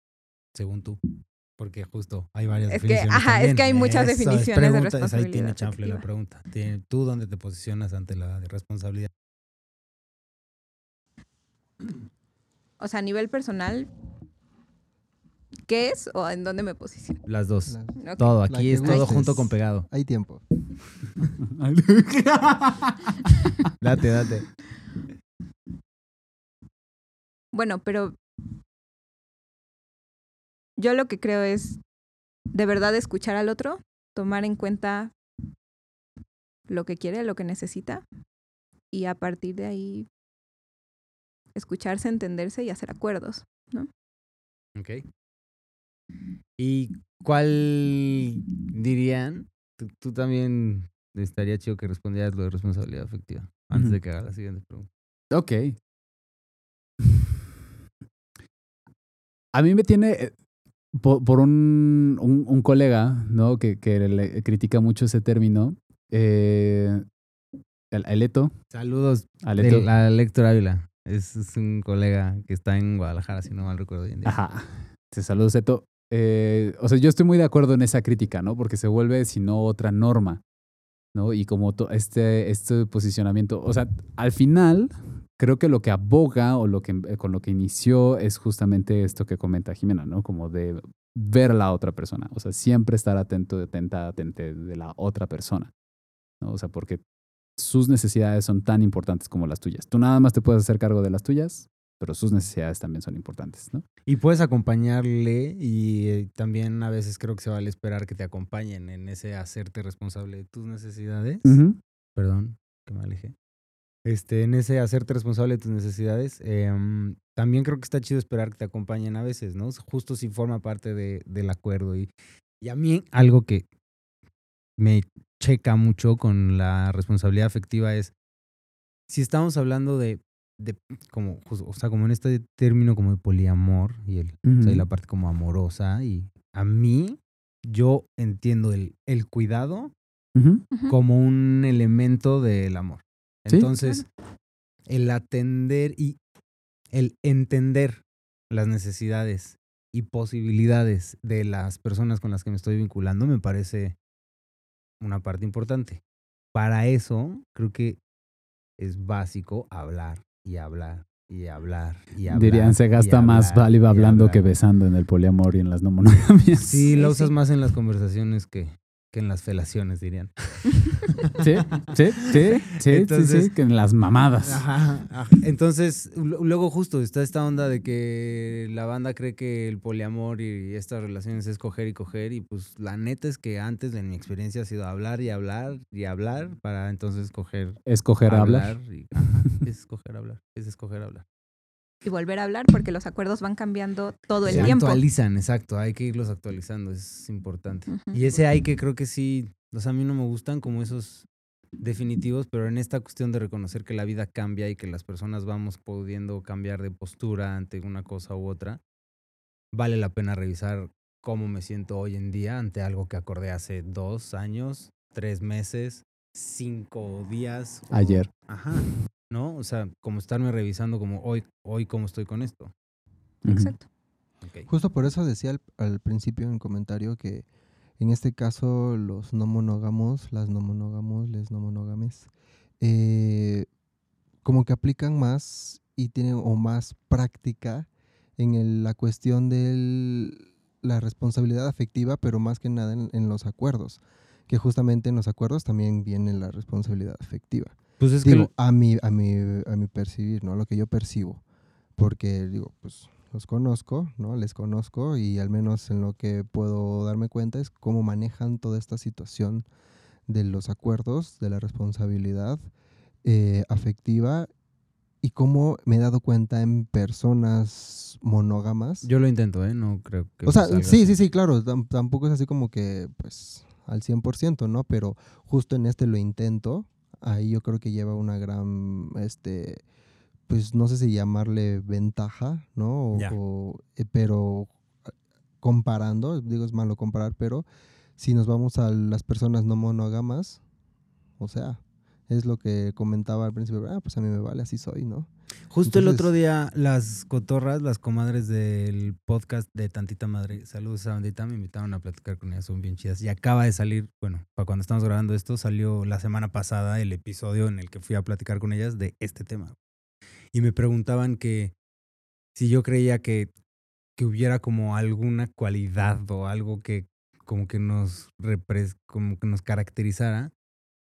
según tú. Porque justo hay varias Es que, definiciones. ajá, es que hay muchas Eso, es definiciones de es Ahí responsabilidad tiene chanfle la pregunta. ¿Tú dónde te posicionas ante la responsabilidad? O sea, a nivel personal, ¿qué es o en dónde me posiciono? Las dos. Todo, aquí que es todo junto con pegado. Hay tiempo. Date, date. Bueno, pero yo lo que creo es de verdad escuchar al otro, tomar en cuenta lo que quiere, lo que necesita y a partir de ahí escucharse, entenderse y hacer acuerdos. Ok. ¿Y cuál dirían? Tú, tú también estaría chido que respondieras lo de responsabilidad afectiva antes de que haga la siguiente pregunta. Ok. A mí me tiene po- por, un, un, un colega, ¿no? Que, que le critica mucho ese término. Eh, el, el Eto. Saludos Aleto. del- a Héctor Ávila. Es, es un colega que está en Guadalajara, si no mal recuerdo hoy en día. Ajá. Te saludo, Eto. Eh, o sea, yo estoy muy de acuerdo en esa crítica, ¿no? Porque se vuelve, si no, otra norma, ¿no? Y como este, este posicionamiento, o sea, al final, creo que lo que aboga o lo que, eh, con lo que inició es justamente esto que comenta Jimena, ¿no? Como de ver a la otra persona, o sea, siempre estar atento, atenta, atente de la otra persona, ¿no? O sea, porque sus necesidades son tan importantes como las tuyas. Tú nada más te puedes hacer cargo de las tuyas, pero sus necesidades también son importantes, ¿no? Y puedes acompañarle y eh, también a veces creo que se vale esperar que te acompañen en ese hacerte responsable de tus necesidades. Perdón, que me alejé. Este, en ese hacerte responsable de tus necesidades, em, también creo que está chido esperar que te acompañen a veces, ¿no? Justo si forma parte de, del acuerdo. Y, y a mí algo que me checa mucho con la responsabilidad afectiva es, si estamos hablando de, de como, o sea, como en este término como de poliamor y, el, o sea, y la parte como amorosa, y a mí, yo entiendo el, el cuidado como un elemento del amor. Entonces, el atender y el entender las necesidades y posibilidades de las personas con las que me estoy vinculando me parece una parte importante. Para eso, creo que es básico hablar y hablar y hablar y hablar. Dirían, se gasta más válido hablando que besando en el poliamor y en las no monogamias. Sí, Sí, la usas sí. más en las conversaciones que, que en las felaciones, dirían. Sí, sí, sí, sí, sí, Entonces- sí, que en las mamadas. Ajá, ajá. Entonces, lu- luego justo está esta onda de que la banda cree que el poliamor y estas relaciones es coger y coger y pues la neta es que antes en mi experiencia ha sido hablar y hablar y hablar para entonces coger Escoger hablar. y- ajá, es escoger hablar, es escoger hablar. Y volver a hablar porque los acuerdos van cambiando todo el Se tiempo. actualizan, exacto, hay que irlos actualizando, es importante. Y ese hay que creo que sí, o sea, a mí no me gustan como esos definitivos, pero en esta cuestión de reconocer que la vida cambia y que las personas vamos pudiendo cambiar de postura ante una cosa u otra, vale la pena revisar cómo me siento hoy en día ante algo que acordé hace dos años, tres meses, cinco días. o- Ayer. Ajá. ¿No? O sea, como estarme revisando como hoy, hoy cómo estoy con esto. Exacto. Justo por eso decía al, al principio en el comentario que en este caso los no monógamos, las no monógamos, les no monógames, eh, como que aplican más y tienen o más práctica en el- la cuestión de la responsabilidad afectiva, pero más que nada en, en los acuerdos, que justamente en los acuerdos también viene la responsabilidad afectiva. Pues es que digo, a mi, a mi, a mi percibir, ¿no? Lo que yo percibo. Porque digo, pues los conozco, ¿no? Les conozco y al menos en lo que puedo darme cuenta es cómo manejan toda esta situación de los acuerdos, de la responsabilidad eh, afectiva y cómo me he dado cuenta en personas monógamas. yo lo intento, ¿eh? No creo que... O sea, sí, así. sí, sí, claro. tam- tampoco es así como que, pues, al 100%, ¿no? Pero justo en este lo intento. Ahí yo creo que lleva una gran, este, pues, no sé si llamarle ventaja, ¿no? O- eh, pero ah, comparando, digo, es malo comparar, pero si nos vamos a las personas no monógamas, o sea, es lo que comentaba al principio, ah, pues a mí me vale, así soy, ¿no? Justo el otro día, las cotorras, las comadres del podcast de Tantita Madre, saludos a Bandita, me invitaron a platicar con ellas, son bien chidas. Y acaba de salir, bueno, para cuando estamos grabando esto, salió la semana pasada el episodio en el que fui a platicar con ellas de este tema. Y me preguntaban que si yo creía que, que hubiera como alguna cualidad o algo que como que nos como que nos caracterizara.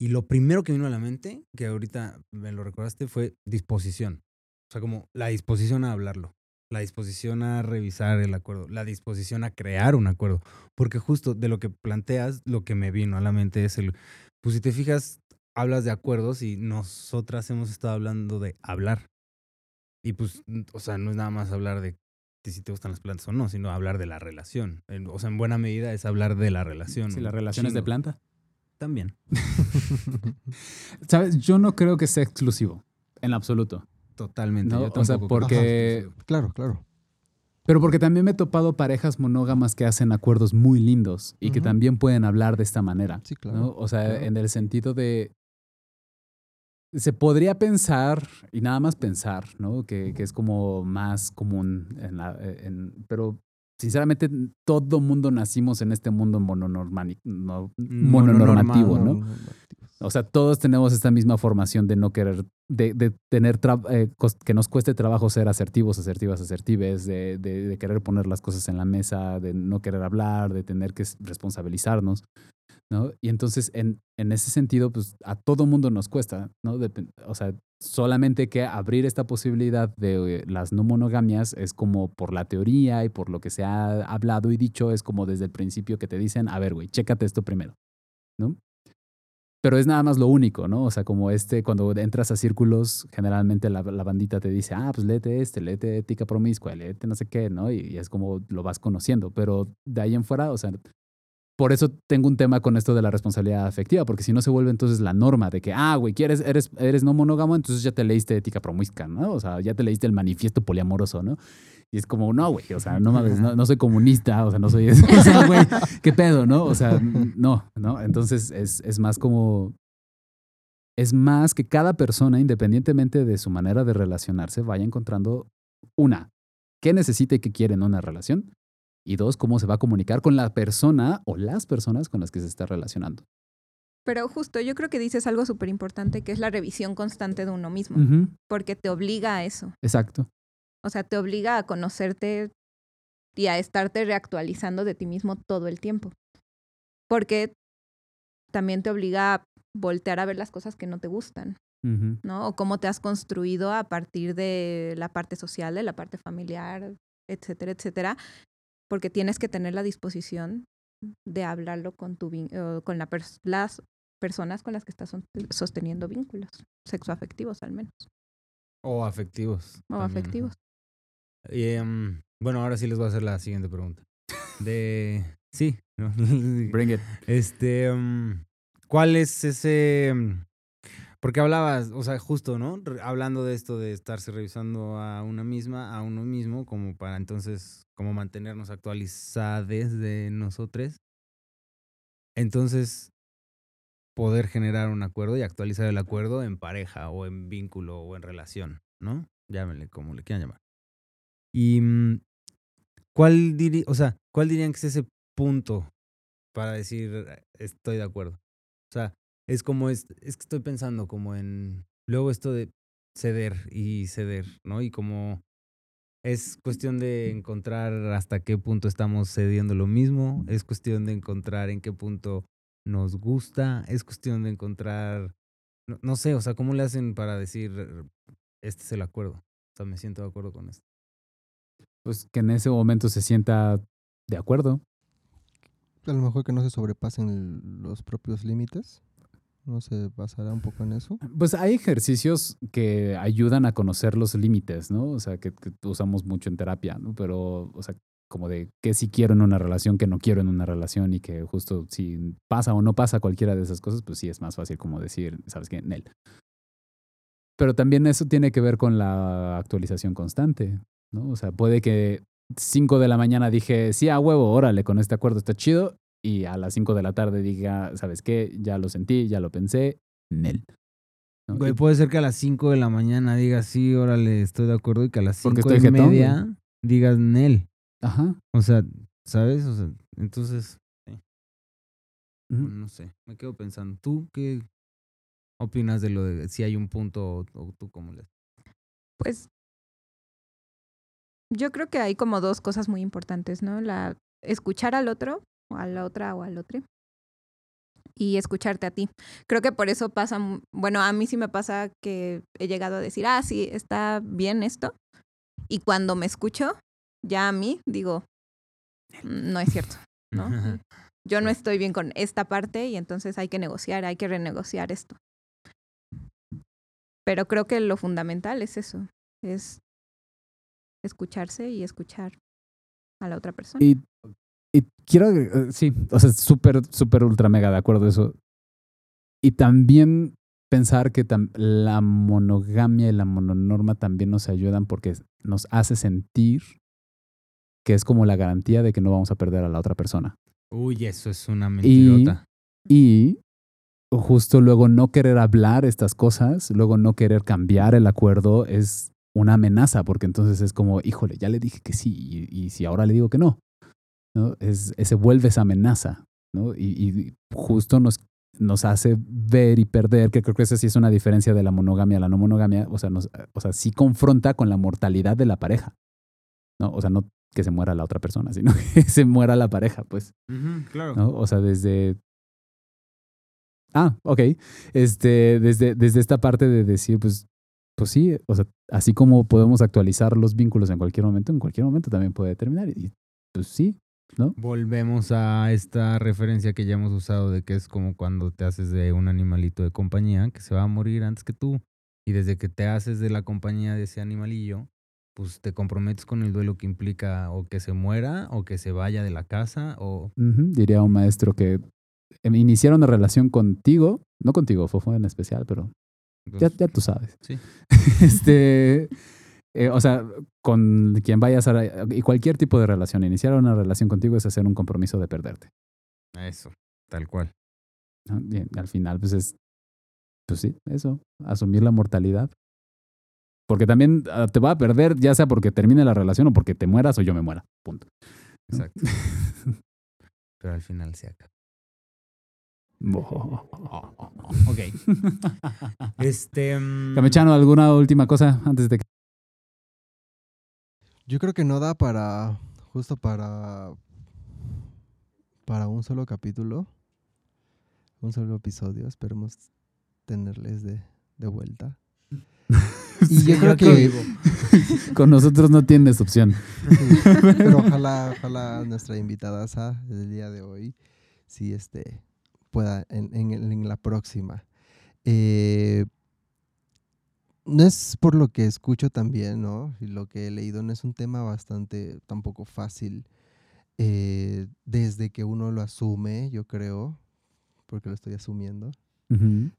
Y lo primero que vino a la mente, que ahorita me lo recordaste, fue disposición. O sea, como la disposición a hablarlo, la disposición a revisar el acuerdo, la disposición a crear un acuerdo. Porque justo de lo que planteas, lo que me vino a la mente es el, pues si te fijas, hablas de acuerdos y nosotras hemos estado hablando de hablar. Y pues, o sea, no es nada más hablar de si te gustan las plantas o no, sino hablar de la relación. O sea, en buena medida es hablar de la relación. Sí, un las relaciones de planta. También. ¿Sabes? Yo no creo que sea exclusivo, en absoluto. Totalmente. No, yo o sea, porque-. Claro, claro. Pero porque también me he topado parejas monógamas que hacen acuerdos muy lindos y que también pueden hablar de esta manera. Sí, claro. ¿no? O sea, claro. en el sentido de. Se podría pensar, y nada más pensar, ¿no? Que, que es como más común. En la, en- pero sinceramente, todo mundo nacimos en este mundo mononormani- no- mononormativo, ¿no? O sea, todos tenemos esta misma formación de no querer, de, de tener, eh, que nos cueste trabajo ser asertivos, asertivas, asertives, de, de- de querer poner las cosas en la mesa, de no querer hablar, de tener que responsabilizarnos. ¿No? Y entonces, en, en ese sentido, pues a todo mundo nos cuesta, ¿no? Depen- o sea, solamente que abrir esta posibilidad de las no monogamias es como por la teoría y por lo que se ha hablado y dicho, es como desde el principio que te dicen, a ver, güey, chécate esto primero, ¿no? Pero es nada más lo único, ¿no? O sea, como este, cuando entras a círculos, generalmente la, la bandita te dice, ah, pues léete este, léete ética promiscua, léete no sé qué, ¿no? Y, y es como lo vas conociendo. Pero de ahí en fuera, o sea, por eso tengo un tema con esto de la responsabilidad afectiva, porque si no se vuelve entonces la norma de que, ah, güey, quieres, eres, eres no monógamo, entonces ya te leíste ética promiscua, ¿no? O sea, ya te leíste el manifiesto poliamoroso, ¿no? Y es como, no, güey, o sea, no mames, no, no soy comunista, o sea, no soy eso, güey, ¿qué pedo, no? O sea, no, ¿no? Entonces es, es más como, es más que cada persona, independientemente de su manera de relacionarse, vaya encontrando una, qué necesita y qué quiere en una relación, y dos, cómo se va a comunicar con la persona o las personas con las que se está relacionando. Pero justo, yo creo que dices algo súper importante, que es la revisión constante de uno mismo, porque te obliga a eso. Exacto. O sea, te obliga a conocerte y a estarte reactualizando de ti mismo todo el tiempo. Porque también te obliga a voltear a ver las cosas que no te gustan. ¿no? O cómo te has construido a partir de la parte social, de la parte familiar, etcétera, etcétera. Porque tienes que tener la disposición de hablarlo con, tu, con la pers- las personas con las que estás sosteniendo vínculos sexoafectivos al menos, O afectivos. o también, afectivos. Y, em, bueno, ahora sí les voy a hacer la siguiente pregunta. De. Sí. ¿no? Bring it. Este. em, ¿Cuál es ese. em, Porque hablabas, o sea, justo, ¿no? Hablando de esto de estarse revisando a una misma, a uno mismo, como para entonces, como mantenernos actualizados de nosotros. Entonces, poder generar un acuerdo y actualizar el acuerdo en pareja o en vínculo o en relación, ¿no? Llámenle como le quieran llamar. Y mm, ¿cuál diría, o sea, cuál dirían que es ese punto para decir "Eh, estoy de acuerdo? O sea, es como es, es que estoy pensando como en luego esto de ceder y ceder, ¿no? Y como es cuestión de encontrar hasta qué punto estamos cediendo lo mismo, es cuestión de encontrar en qué punto nos gusta, es cuestión de encontrar, no, no sé, o sea, ¿cómo le hacen para decir este es el acuerdo? O sea, me siento de acuerdo con esto. Pues que en ese momento se sienta de acuerdo. A lo mejor que no se sobrepasen los propios límites. No se basará un poco en eso. Pues hay ejercicios que ayudan a conocer los límites, ¿no? O sea, que, usamos mucho en terapia, ¿no? Pero, o sea, como de qué sí quiero en una relación, qué no quiero en una relación y que justo si pasa o no pasa cualquiera de esas cosas, pues sí es más fácil como decir, ¿sabes qué? Nel. Pero también eso tiene que ver con la actualización constante, ¿no? O sea, puede que 5 de la mañana dije, sí, a huevo, órale, con este acuerdo está chido, y a las 5 de la tarde diga, ¿sabes qué? Ya lo sentí, ya lo pensé, Nel. ¿no? Güey, puede ser que a las 5 de la mañana digas sí, órale, estoy de acuerdo, y que a las Porque 5 y jetón, güey. media digas Nel. Ajá. O sea, ¿sabes? O sea, entonces, Ujú. no sé, me quedo pensando. ¿Tú qué opinas de lo de si hay un punto o, o tú cómo le Pues yo creo que hay como dos cosas muy importantes, ¿no? La escuchar al otro, o a la otra o al otro, y escucharte a ti. Creo que por eso pasa, bueno, a mí sí me pasa que he llegado a decir, ah, sí, está bien esto, y cuando me escucho, ya a mí digo, "Mm, no es cierto, ¿no? Yo no estoy bien con esta parte y entonces hay que negociar, hay que renegociar esto. Pero creo que lo fundamental es eso, es escucharse y escuchar a la otra persona. Y, y quiero, agregar- sí, o sea, súper, súper, ultra mega de acuerdo eso. Y también pensar que tam- la monogamia y la mononorma también nos ayudan porque nos hace sentir que es como la garantía de que no vamos a perder a la otra persona. Uy, eso es una Y, mentirota. y justo luego no querer hablar estas cosas, luego no querer cambiar el acuerdo es una amenaza, porque entonces es como, híjole, ya le dije que sí, y, y si ahora le digo que no, ¿no? Es, se vuelve esa amenaza, ¿no? Y, y justo nos, nos hace ver y perder, que creo que esa sí es una diferencia de la monogamia a la no monogamia, o sea, nos, o sea, sí confronta con la mortalidad de la pareja, ¿no? O sea, no que se muera la otra persona, sino que se muera la pareja, pues. Claro. ¿no? O sea, desde Ah, ok. Este, desde, desde esta parte de decir, pues, pues sí, o sea, así como podemos actualizar los vínculos en cualquier momento, en cualquier momento también puede terminar. Y pues sí, ¿no? Volvemos a esta referencia que ya hemos usado de que es como cuando te haces de un animalito de compañía que se va a morir antes que tú. Y desde que te haces de la compañía de ese animalillo, pues te comprometes con el duelo que implica o que se muera o que se vaya de la casa o... Diría un maestro que em, iniciaron una relación contigo, no contigo, Fofo en especial, pero ya, pues, ya tú sabes. Sí. este, eh, o sea, con quien vayas a... Y cualquier tipo de relación, iniciar una relación contigo es hacer un compromiso de perderte. Eso, tal cual. ¿no? Y al final, pues es, pues sí, eso, asumir la mortalidad. Porque también ah, te va a perder, ya sea porque termine la relación o porque te mueras o yo me muera. Punto. Exacto. Pero al final se acaba. Ok. Este. mm, Camechano, ¿alguna última cosa antes de que... Yo creo que no da para, justo para, para un solo capítulo, un solo episodio. Esperemos tenerles de, de vuelta. Y yo creo que, Con nosotros no tienes opción. sí, pero ojalá, ojalá nuestra invitada del día de hoy, sí, este, pueda en, en, en la próxima. Eh, no es por lo que escucho también, ¿no? Y lo que he leído, no es un tema bastante tampoco fácil eh, desde que uno lo asume, yo creo, porque lo estoy asumiendo.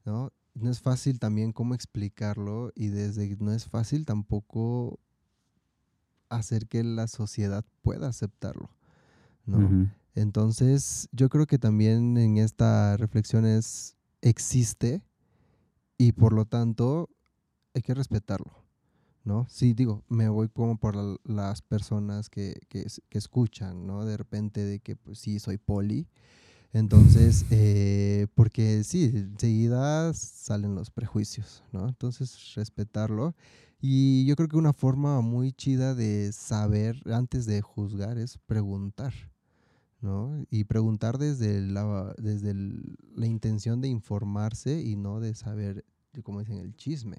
¿no? No es fácil también cómo explicarlo y desde no es fácil tampoco hacer que la sociedad pueda aceptarlo, ¿no? Entonces, yo creo que también en esta reflexión es, existe y por lo tanto hay que respetarlo, ¿no? Sí, digo, me voy como por la- las personas que, que, es- que escuchan, ¿no? De repente de que, pues sí, soy poli. Entonces, eh, porque sí, enseguida salen los prejuicios, ¿no? Entonces, respetarlo. Y yo creo que una forma muy chida de saber antes de juzgar es preguntar. ¿no? Y preguntar desde la, desde la intención de informarse y no de saber, como dicen, el chisme.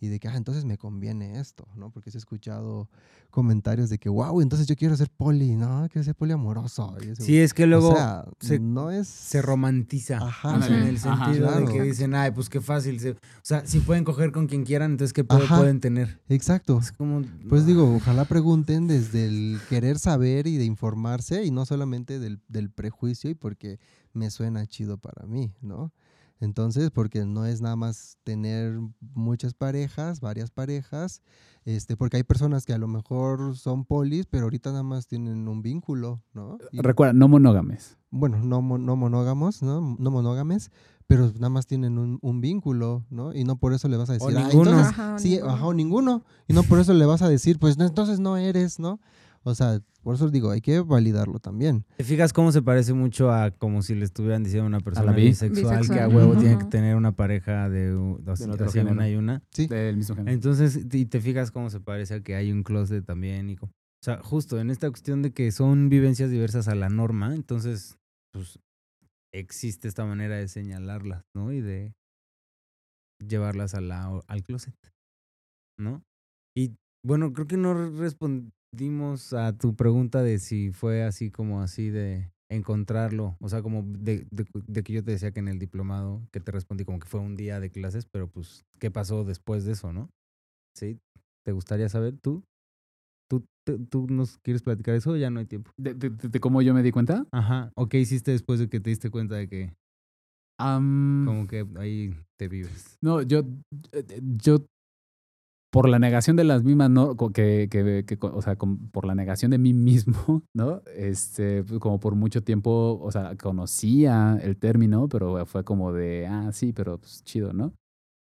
Y de que, ah, entonces me conviene esto, ¿no? Porque he escuchado comentarios de que, wow, entonces yo quiero ser poli, no, quiero ser poliamoroso. Y eso, Sí, es que luego o sea, se- no es... se romantiza. Ajá, o sea, en el Ajá. sentido de que dicen, ay, pues qué fácil. se- O sea, si pueden coger con quien quieran, entonces qué Ajá. pueden tener. Exacto. Es como. Pues digo, ojalá pregunten desde el querer saber y de informarse y no solamente del, del prejuicio y porque me suena chido para mí, ¿no? Entonces, porque no es nada más tener muchas parejas, varias parejas, este, porque hay personas que a lo mejor son polis, pero ahorita nada más tienen un vínculo, ¿no? Y- Recuerda, no monógames. bueno, no, no monógamos, ¿no? No monógames, pero nada más tienen un, un vínculo, ¿no? Y no por eso le vas a decir, "Ah, ninguno". entonces, Ajá, o sí, ninguno. ajá, o ninguno. Y no por eso le vas a decir, pues no, entonces no eres, ¿no? O sea, por eso digo, hay que validarlo también. ¿Te fijas cómo se parece mucho a como si le estuvieran diciendo a una persona bi. bisexual, que a huevo tiene que tener una pareja de, así género. una y una? Sí. Del mismo género. Entonces, y te fijas cómo se parece a que hay un closet también. Y o sea, justo en esta cuestión de que son vivencias diversas a la norma, entonces, pues, existe esta manera de señalarlas, ¿no? Y de llevarlas a la, al closet, ¿no? Y bueno, creo que no respondimos a tu pregunta de si fue así como así de encontrarlo, o sea, como de, de- de que yo te decía que en el diplomado, que te respondí como que fue un día de clases, pero pues, ¿qué pasó después de eso, no? ¿Sí? ¿Te gustaría saber tú? ¿Tú, te- tú nos quieres platicar eso o ya no hay tiempo? ¿De, cómo yo me di cuenta? Ajá. ¿O qué hiciste después de que te diste cuenta de que Am, como que ahí te vives? No, yo, eh, yo, por la negación de las mismas, ¿no? Que, que, que o sea, com- por la negación de mí mismo, ¿no? Este, pues, como por mucho tiempo, o sea, conocía el término, pero fue como de, ah, sí, pero pues chido, ¿no?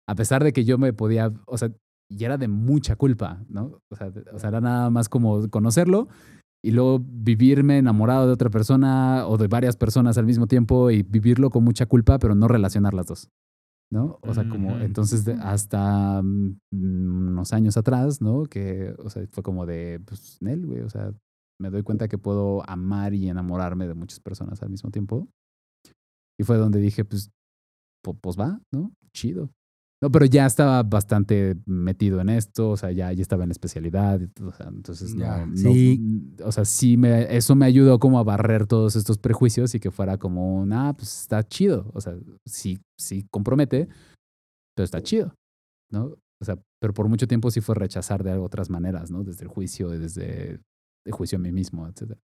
A pesar de que yo me podía, o sea, y era de mucha culpa, ¿no? O sea, o sea, era nada más como conocerlo y luego vivirme enamorado de otra persona o de varias personas al mismo tiempo y vivirlo con mucha culpa, pero no relacionar las dos. ¿No? O sea, como entonces de- hasta mm, unos años atrás, ¿no? Que, o sea, fue como de, pues, Nel, güey, o sea, me doy cuenta que puedo amar y enamorarme de muchas personas al mismo tiempo. Y fue donde dije, pues, pu- pues va, ¿no? Chido. No, pero ya estaba bastante metido en esto, o sea, ya, ya estaba en la especialidad, o sea, entonces no, no- sí. o sea, sí me, eso me ayudó como a barrer todos estos prejuicios y que fuera como, un, ah, pues está chido, o sea, sí, sí compromete, pero está chido, ¿no? O sea, pero por mucho tiempo sí fue rechazar de otras maneras, ¿no? Desde el juicio, desde el juicio a mí mismo, etc.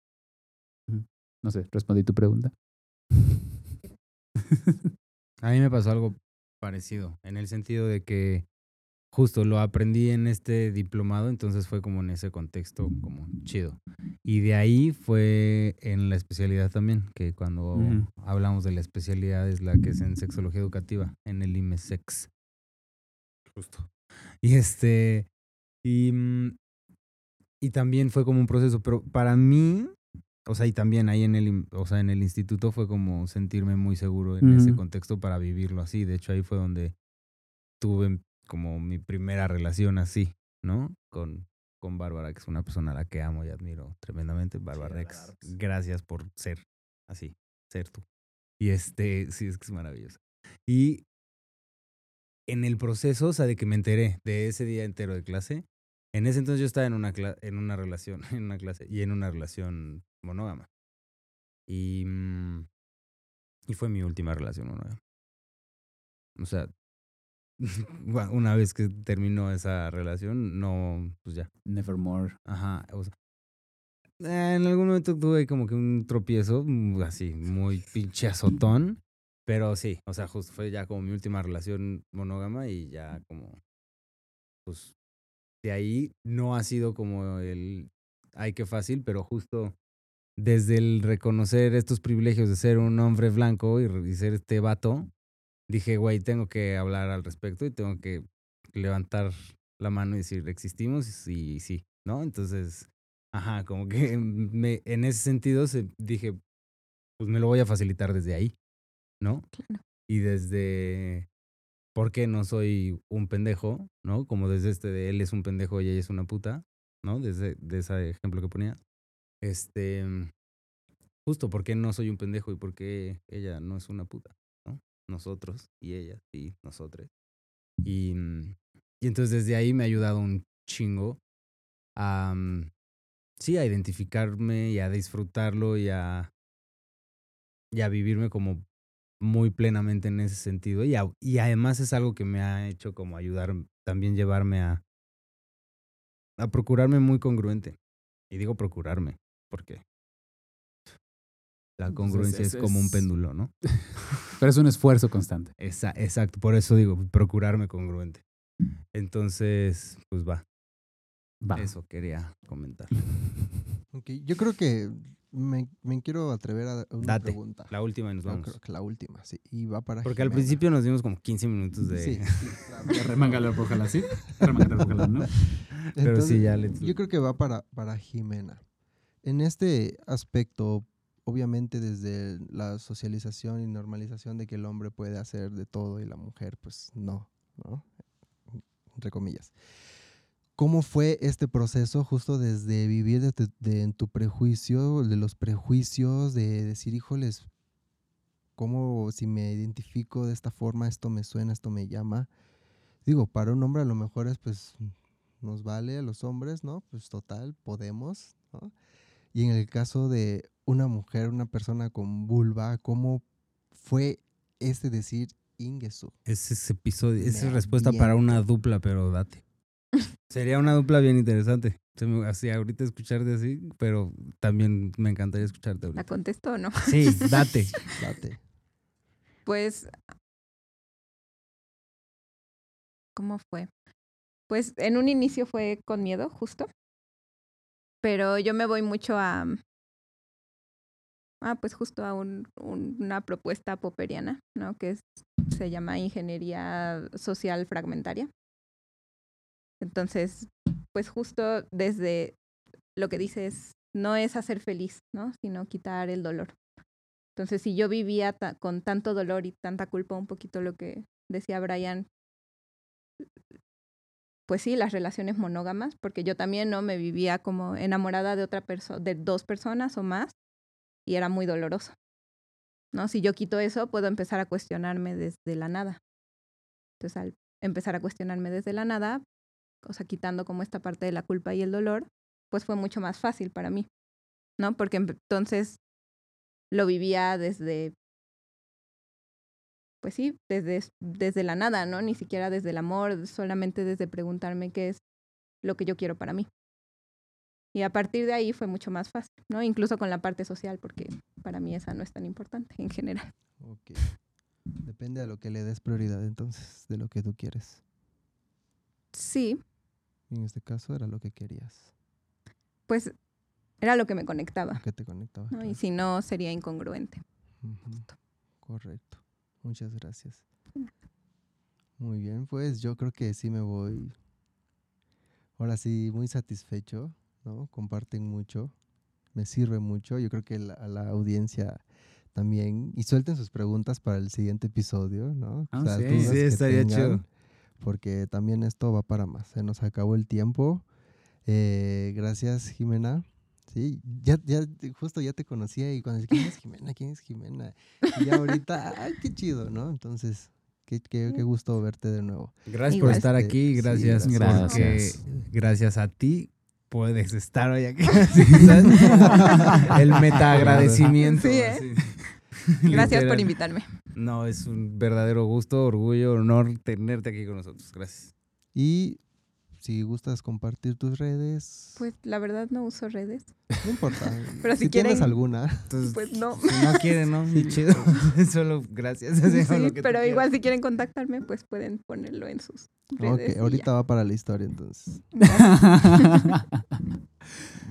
No sé, respondí tu pregunta. A mí me pasó algo parecido, en el sentido de que justo lo aprendí en este diplomado, entonces fue como en ese contexto como chido. Y de ahí fue en la especialidad también, que cuando hablamos de la especialidad es la que es en sexología educativa, en el IMESEX. Justo. Y este, y, mm, y también fue como un proceso, pero para mí, o sea, y también ahí en el, o sea, en el instituto fue como sentirme muy seguro en ese Ujú. contexto para vivirlo así. De hecho, ahí fue donde tuve como mi primera relación así, ¿no? Con, con Bárbara, que es una persona a la que amo y admiro tremendamente. Bárbara Rex, gracias por ser así, ser tú. Y este, sí, es que es maravilloso. Y en el proceso, o sea, de que me enteré de ese día entero de clase, en ese entonces yo estaba en una, en una relación, en una clase, y en una relación monógama. Y, mm, y fue mi última relación monógama. O sea, una vez que terminó esa relación, no, pues ya. Nevermore. Ajá. o sea, en algún momento tuve como que un tropiezo, mm, así, muy pinche azotón. Pero sí, o sea, justo fue ya como mi última relación monógama y ya como, pues, de ahí no ha sido como el, ay, qué fácil, pero justo desde el reconocer estos privilegios de ser un hombre blanco y, y ser este vato, dije, güey, tengo que hablar al respecto y tengo que levantar la mano y decir, existimos y sí, ¿no? Entonces, ajá, como que me, en ese sentido se, dije, pues me lo voy a facilitar desde ahí, ¿no? Claro. Y desde, ¿por qué no soy un pendejo? ¿No? Como desde este de él es un pendejo y ella es una puta, ¿no? Desde de ese ejemplo que ponía. Este, justo, ¿por qué no soy un pendejo y por qué ella no es una puta? ¿no? Nosotros y ella y nosotros. Y, mm, y entonces desde ahí me ha ayudado un chingo a, mm, sí, a identificarme y a disfrutarlo y a, y a vivirme como muy plenamente en ese sentido. Y, a- y además es algo que me ha hecho como ayudar, también llevarme a, a procurarme muy congruente. Y digo procurarme, porque la Pues es- congruencia es, es- como un péndulo, ¿no? Pero es un esfuerzo constante. Esa- exacto, por eso digo, procurarme congruente. Entonces, pues va, Va. eso quería comentar. Ok, Yo creo que me, me quiero atrever a una Date, pregunta. La última y nos Yo vamos. creo que la última, sí. Y va para Porque al Jimena. principio nos dimos como 15 minutos de... Sí, sí, claro. Remángale, ojalá sí. Remángale, ojalá, ¿no? Pero sí, ya le- Yo creo que va para, para Jimena. En este aspecto, obviamente desde la socialización y normalización de que el hombre puede hacer de todo y la mujer, pues no, ¿no? Entre comillas. ¿Cómo fue este proceso justo desde vivir de, en tu prejuicio, de los prejuicios, de decir, híjoles, ¿cómo si me identifico de esta forma, esto me suena, esto me llama? Digo, para un hombre a lo mejor es pues nos vale a los hombres, ¿no? Pues total, podemos, ¿no? Y en el caso de una mujer, una persona con vulva, ¿cómo fue ese decir Ingesu? Ese es episodio, esa es respuesta para una dupla, pero date. Sería una dupla bien interesante. Se me hacía ahorita escucharte así, pero también me encantaría escucharte ¿La ahorita. contesto o no? Sí, date. Date. Pues, ¿cómo fue? Pues en un inicio fue con miedo, justo. Pero yo me voy mucho a, ah, pues justo a un- un- una propuesta popperiana, ¿no? Que es- se llama ingeniería social fragmentaria. Entonces, pues justo desde lo que dices, no es hacer feliz, ¿no? Sino quitar el dolor. Entonces, si yo vivía con tanto dolor y tanta culpa, un poquito lo que decía Brian, pues sí, las relaciones monógamas, porque yo también no me vivía como enamorada de otra persona, de dos personas o más, y era muy doloroso. ¿no? Si yo quito eso, puedo empezar a cuestionarme desde la nada. Entonces, al empezar a cuestionarme desde la nada, o sea, quitando como esta parte de la culpa y el dolor, pues fue mucho más fácil para mí, ¿no? Porque entonces lo vivía desde, pues sí, desde, desde la nada, ¿no? Ni siquiera desde el amor, solamente desde preguntarme qué es lo que yo quiero para mí. Y a partir de ahí fue mucho más fácil, ¿no? Incluso con la parte social, porque para mí esa no es tan importante en general. Ok. Depende de lo que le des prioridad entonces, de lo que tú quieres. Sí, En este caso era lo que querías, pues era lo que me conectaba, lo que te conectaba. ¿no? Y si no, sería incongruente. Correcto. Muchas gracias. Muy bien, pues yo creo que sí me voy. Ahora sí, muy satisfecho, ¿no? Comparten mucho, me sirve mucho. Yo creo que la- a la audiencia también. Y suelten sus preguntas para el siguiente episodio, ¿no? Ah, sí. estaría chido. Porque también esto va para más. Se nos acabó el tiempo. Eh, gracias, Jimena. Sí, ya, ya, justo ya te conocía y cuando decía, ¿quién es Jimena? ¿Quién es Jimena? Y ya ahorita, ay, qué chido, ¿no? Entonces, qué, qué, qué gusto verte de nuevo. Gracias Igual. por estar aquí, sí, gracias, gracias. Gracias. a ti puedes estar hoy aquí. El meta agradecimiento. Sí, ¿eh? Gracias por invitarme. No, es un verdadero gusto, orgullo, honor tenerte aquí con nosotros. Gracias. Y si gustas compartir tus redes, Pues la verdad no uso redes. no importa. Pero si tienes quieren- alguna, Entonces, Pues no. si no quieren, ¿no? Ni chido. Solo gracias. Sí, lo que pero quieras. igual si quieren contactarme, pues pueden ponerlo en sus redes. ok, ahorita ya. va para la historia entonces.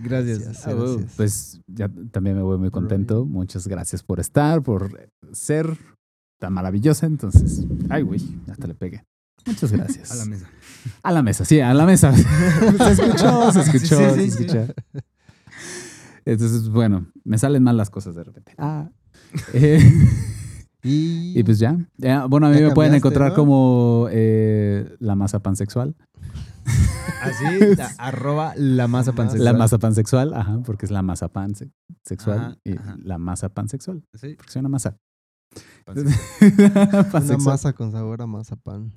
Gracias. Gracias. Pues ya también me voy muy contento. Muchas gracias por estar, por ser tan maravillosa. Entonces, ay, güey, hasta le pegué. Muchas gracias. A la mesa. A la mesa, sí, a la mesa. se escuchó, se escuchó, Sí, sí, se sí. escuchó. Entonces, bueno, me salen mal las cosas de repente. Ah. Eh, Y, y pues ya. Bueno, a mí me pueden encontrar ¿no? como eh, la masa pansexual. Así, arroba la masa pansexual. La masa pansexual, ajá, porque es la masa pansexual Ajá, y ajá. la masa pansexual, Sí, porque soy una masa. pansexual. una masa con sabor a mazapán.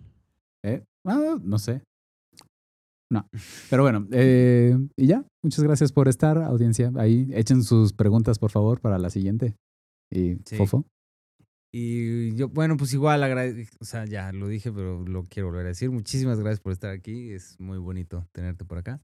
¿Eh? Ah, no sé. No. Pero bueno, eh, y ya. Muchas gracias por estar, audiencia. Ahí echen sus preguntas, por favor, para la siguiente. Y Sí. Fofo. Y yo, bueno, pues igual, o sea, ya lo dije, pero lo quiero volver a decir. Muchísimas gracias por estar aquí. Es muy bonito tenerte por acá.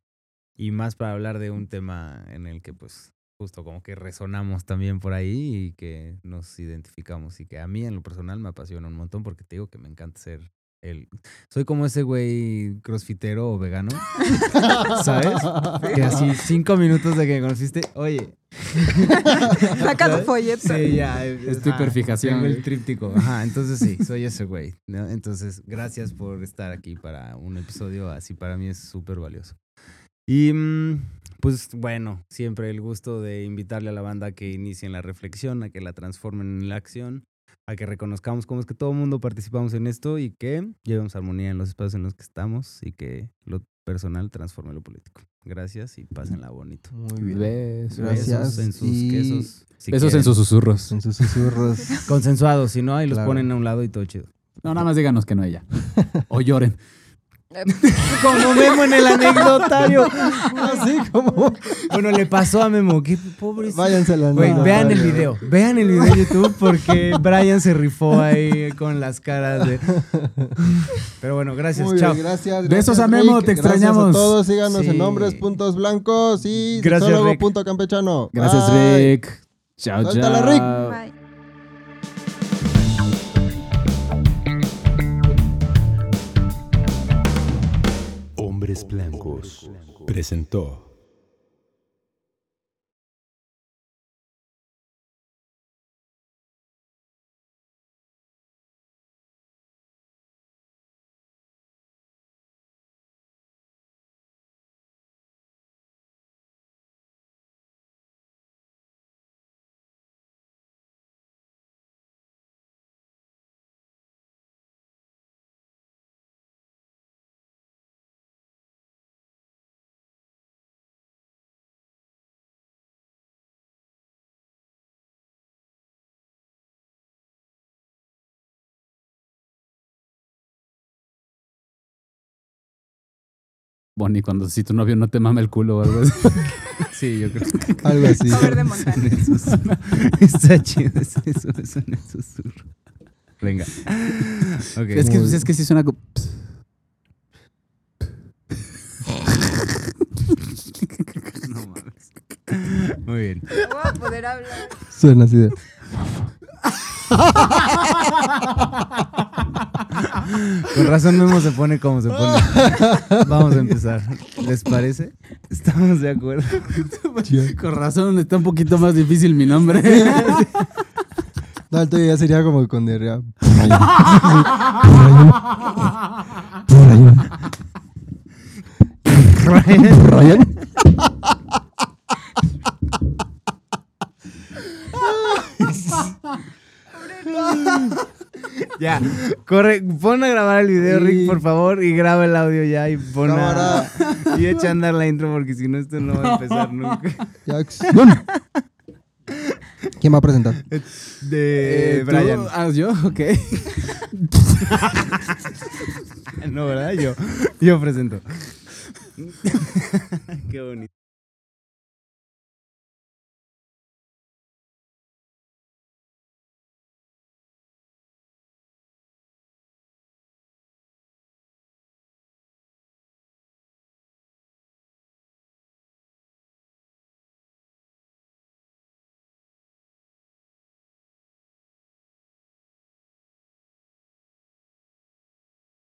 Y más para hablar de un tema en el que, pues, justo como que resonamos también por ahí y que nos identificamos. Y que a mí, en lo personal, me apasiona un montón porque te digo que me encanta ser el. Soy como ese güey crossfitero o vegano, ¿sabes? Que así, cinco minutos de que me conociste, oye, Saca tu folleto. Sí, ya. Es tu hiperfijación, Tengo el tríptico. Ajá, entonces sí, soy ese güey. ¿no? Entonces, gracias por estar aquí para un episodio así. Para mí es súper valioso. Y mm, pues bueno, siempre el gusto de invitarle a la banda a que inicien la reflexión, a que la transformen en la acción, a que reconozcamos cómo es que todo el mundo participamos en esto y que llevemos armonía en los espacios en los que estamos y que lo personal transforme lo político. Gracias y pásenla bonito. Muy bien. Besos. Gracias. En sus Y- quesos. si Besos en quieren. sus susurros. En sus susurros. Consensuados, si no, ahí los Claro. ponen a un lado y todo chido. No, nada más díganos que no ella. O lloren. Como Memo en el anecdotario. Así como. Bueno, le pasó a Memo. Qué pobre. Váyanse a la vean el video. Vean el video de YouTube porque Brian se rifó ahí con las caras de. Pero bueno, gracias. Muy Chao. bien, gracias. Besos gracias, a Memo, te Gracias extrañamos. a todos. Síganos Sí. en nombres puntos blancos y Gracias, Rick. punto campechano. Gracias, Bye. Rick. Chao, chao. Rick. Bye. Hombres Blancos presentó Bonnie cuando si tu novio no te mama el culo o algo así. Sí, yo creo Algo así. Cover de Montana. que está chido. Es eso, es un susurro. Venga. Ok. es, que, es que sí suena como... No mames. Muy bien. No voy a poder hablar. Suena así de. Con razón Memo se pone como se pone. Vamos a empezar. ¿Les parece? ¿Estamos de acuerdo? Con razón está un poquito más difícil mi nombre. No, el tuyo ya sería como con diarrea. Ryan. Ryan. Ya, corre, pon a grabar el video, Rick, por favor, y graba el audio ya y pon a, y echa a andar la intro porque si no esto no va a empezar nunca. Y acción. ¿Quién va a presentar? De Eh, ¿tú? Brian. Ah, yo, ok. No, ¿verdad? Yo, yo presento. Qué bonito.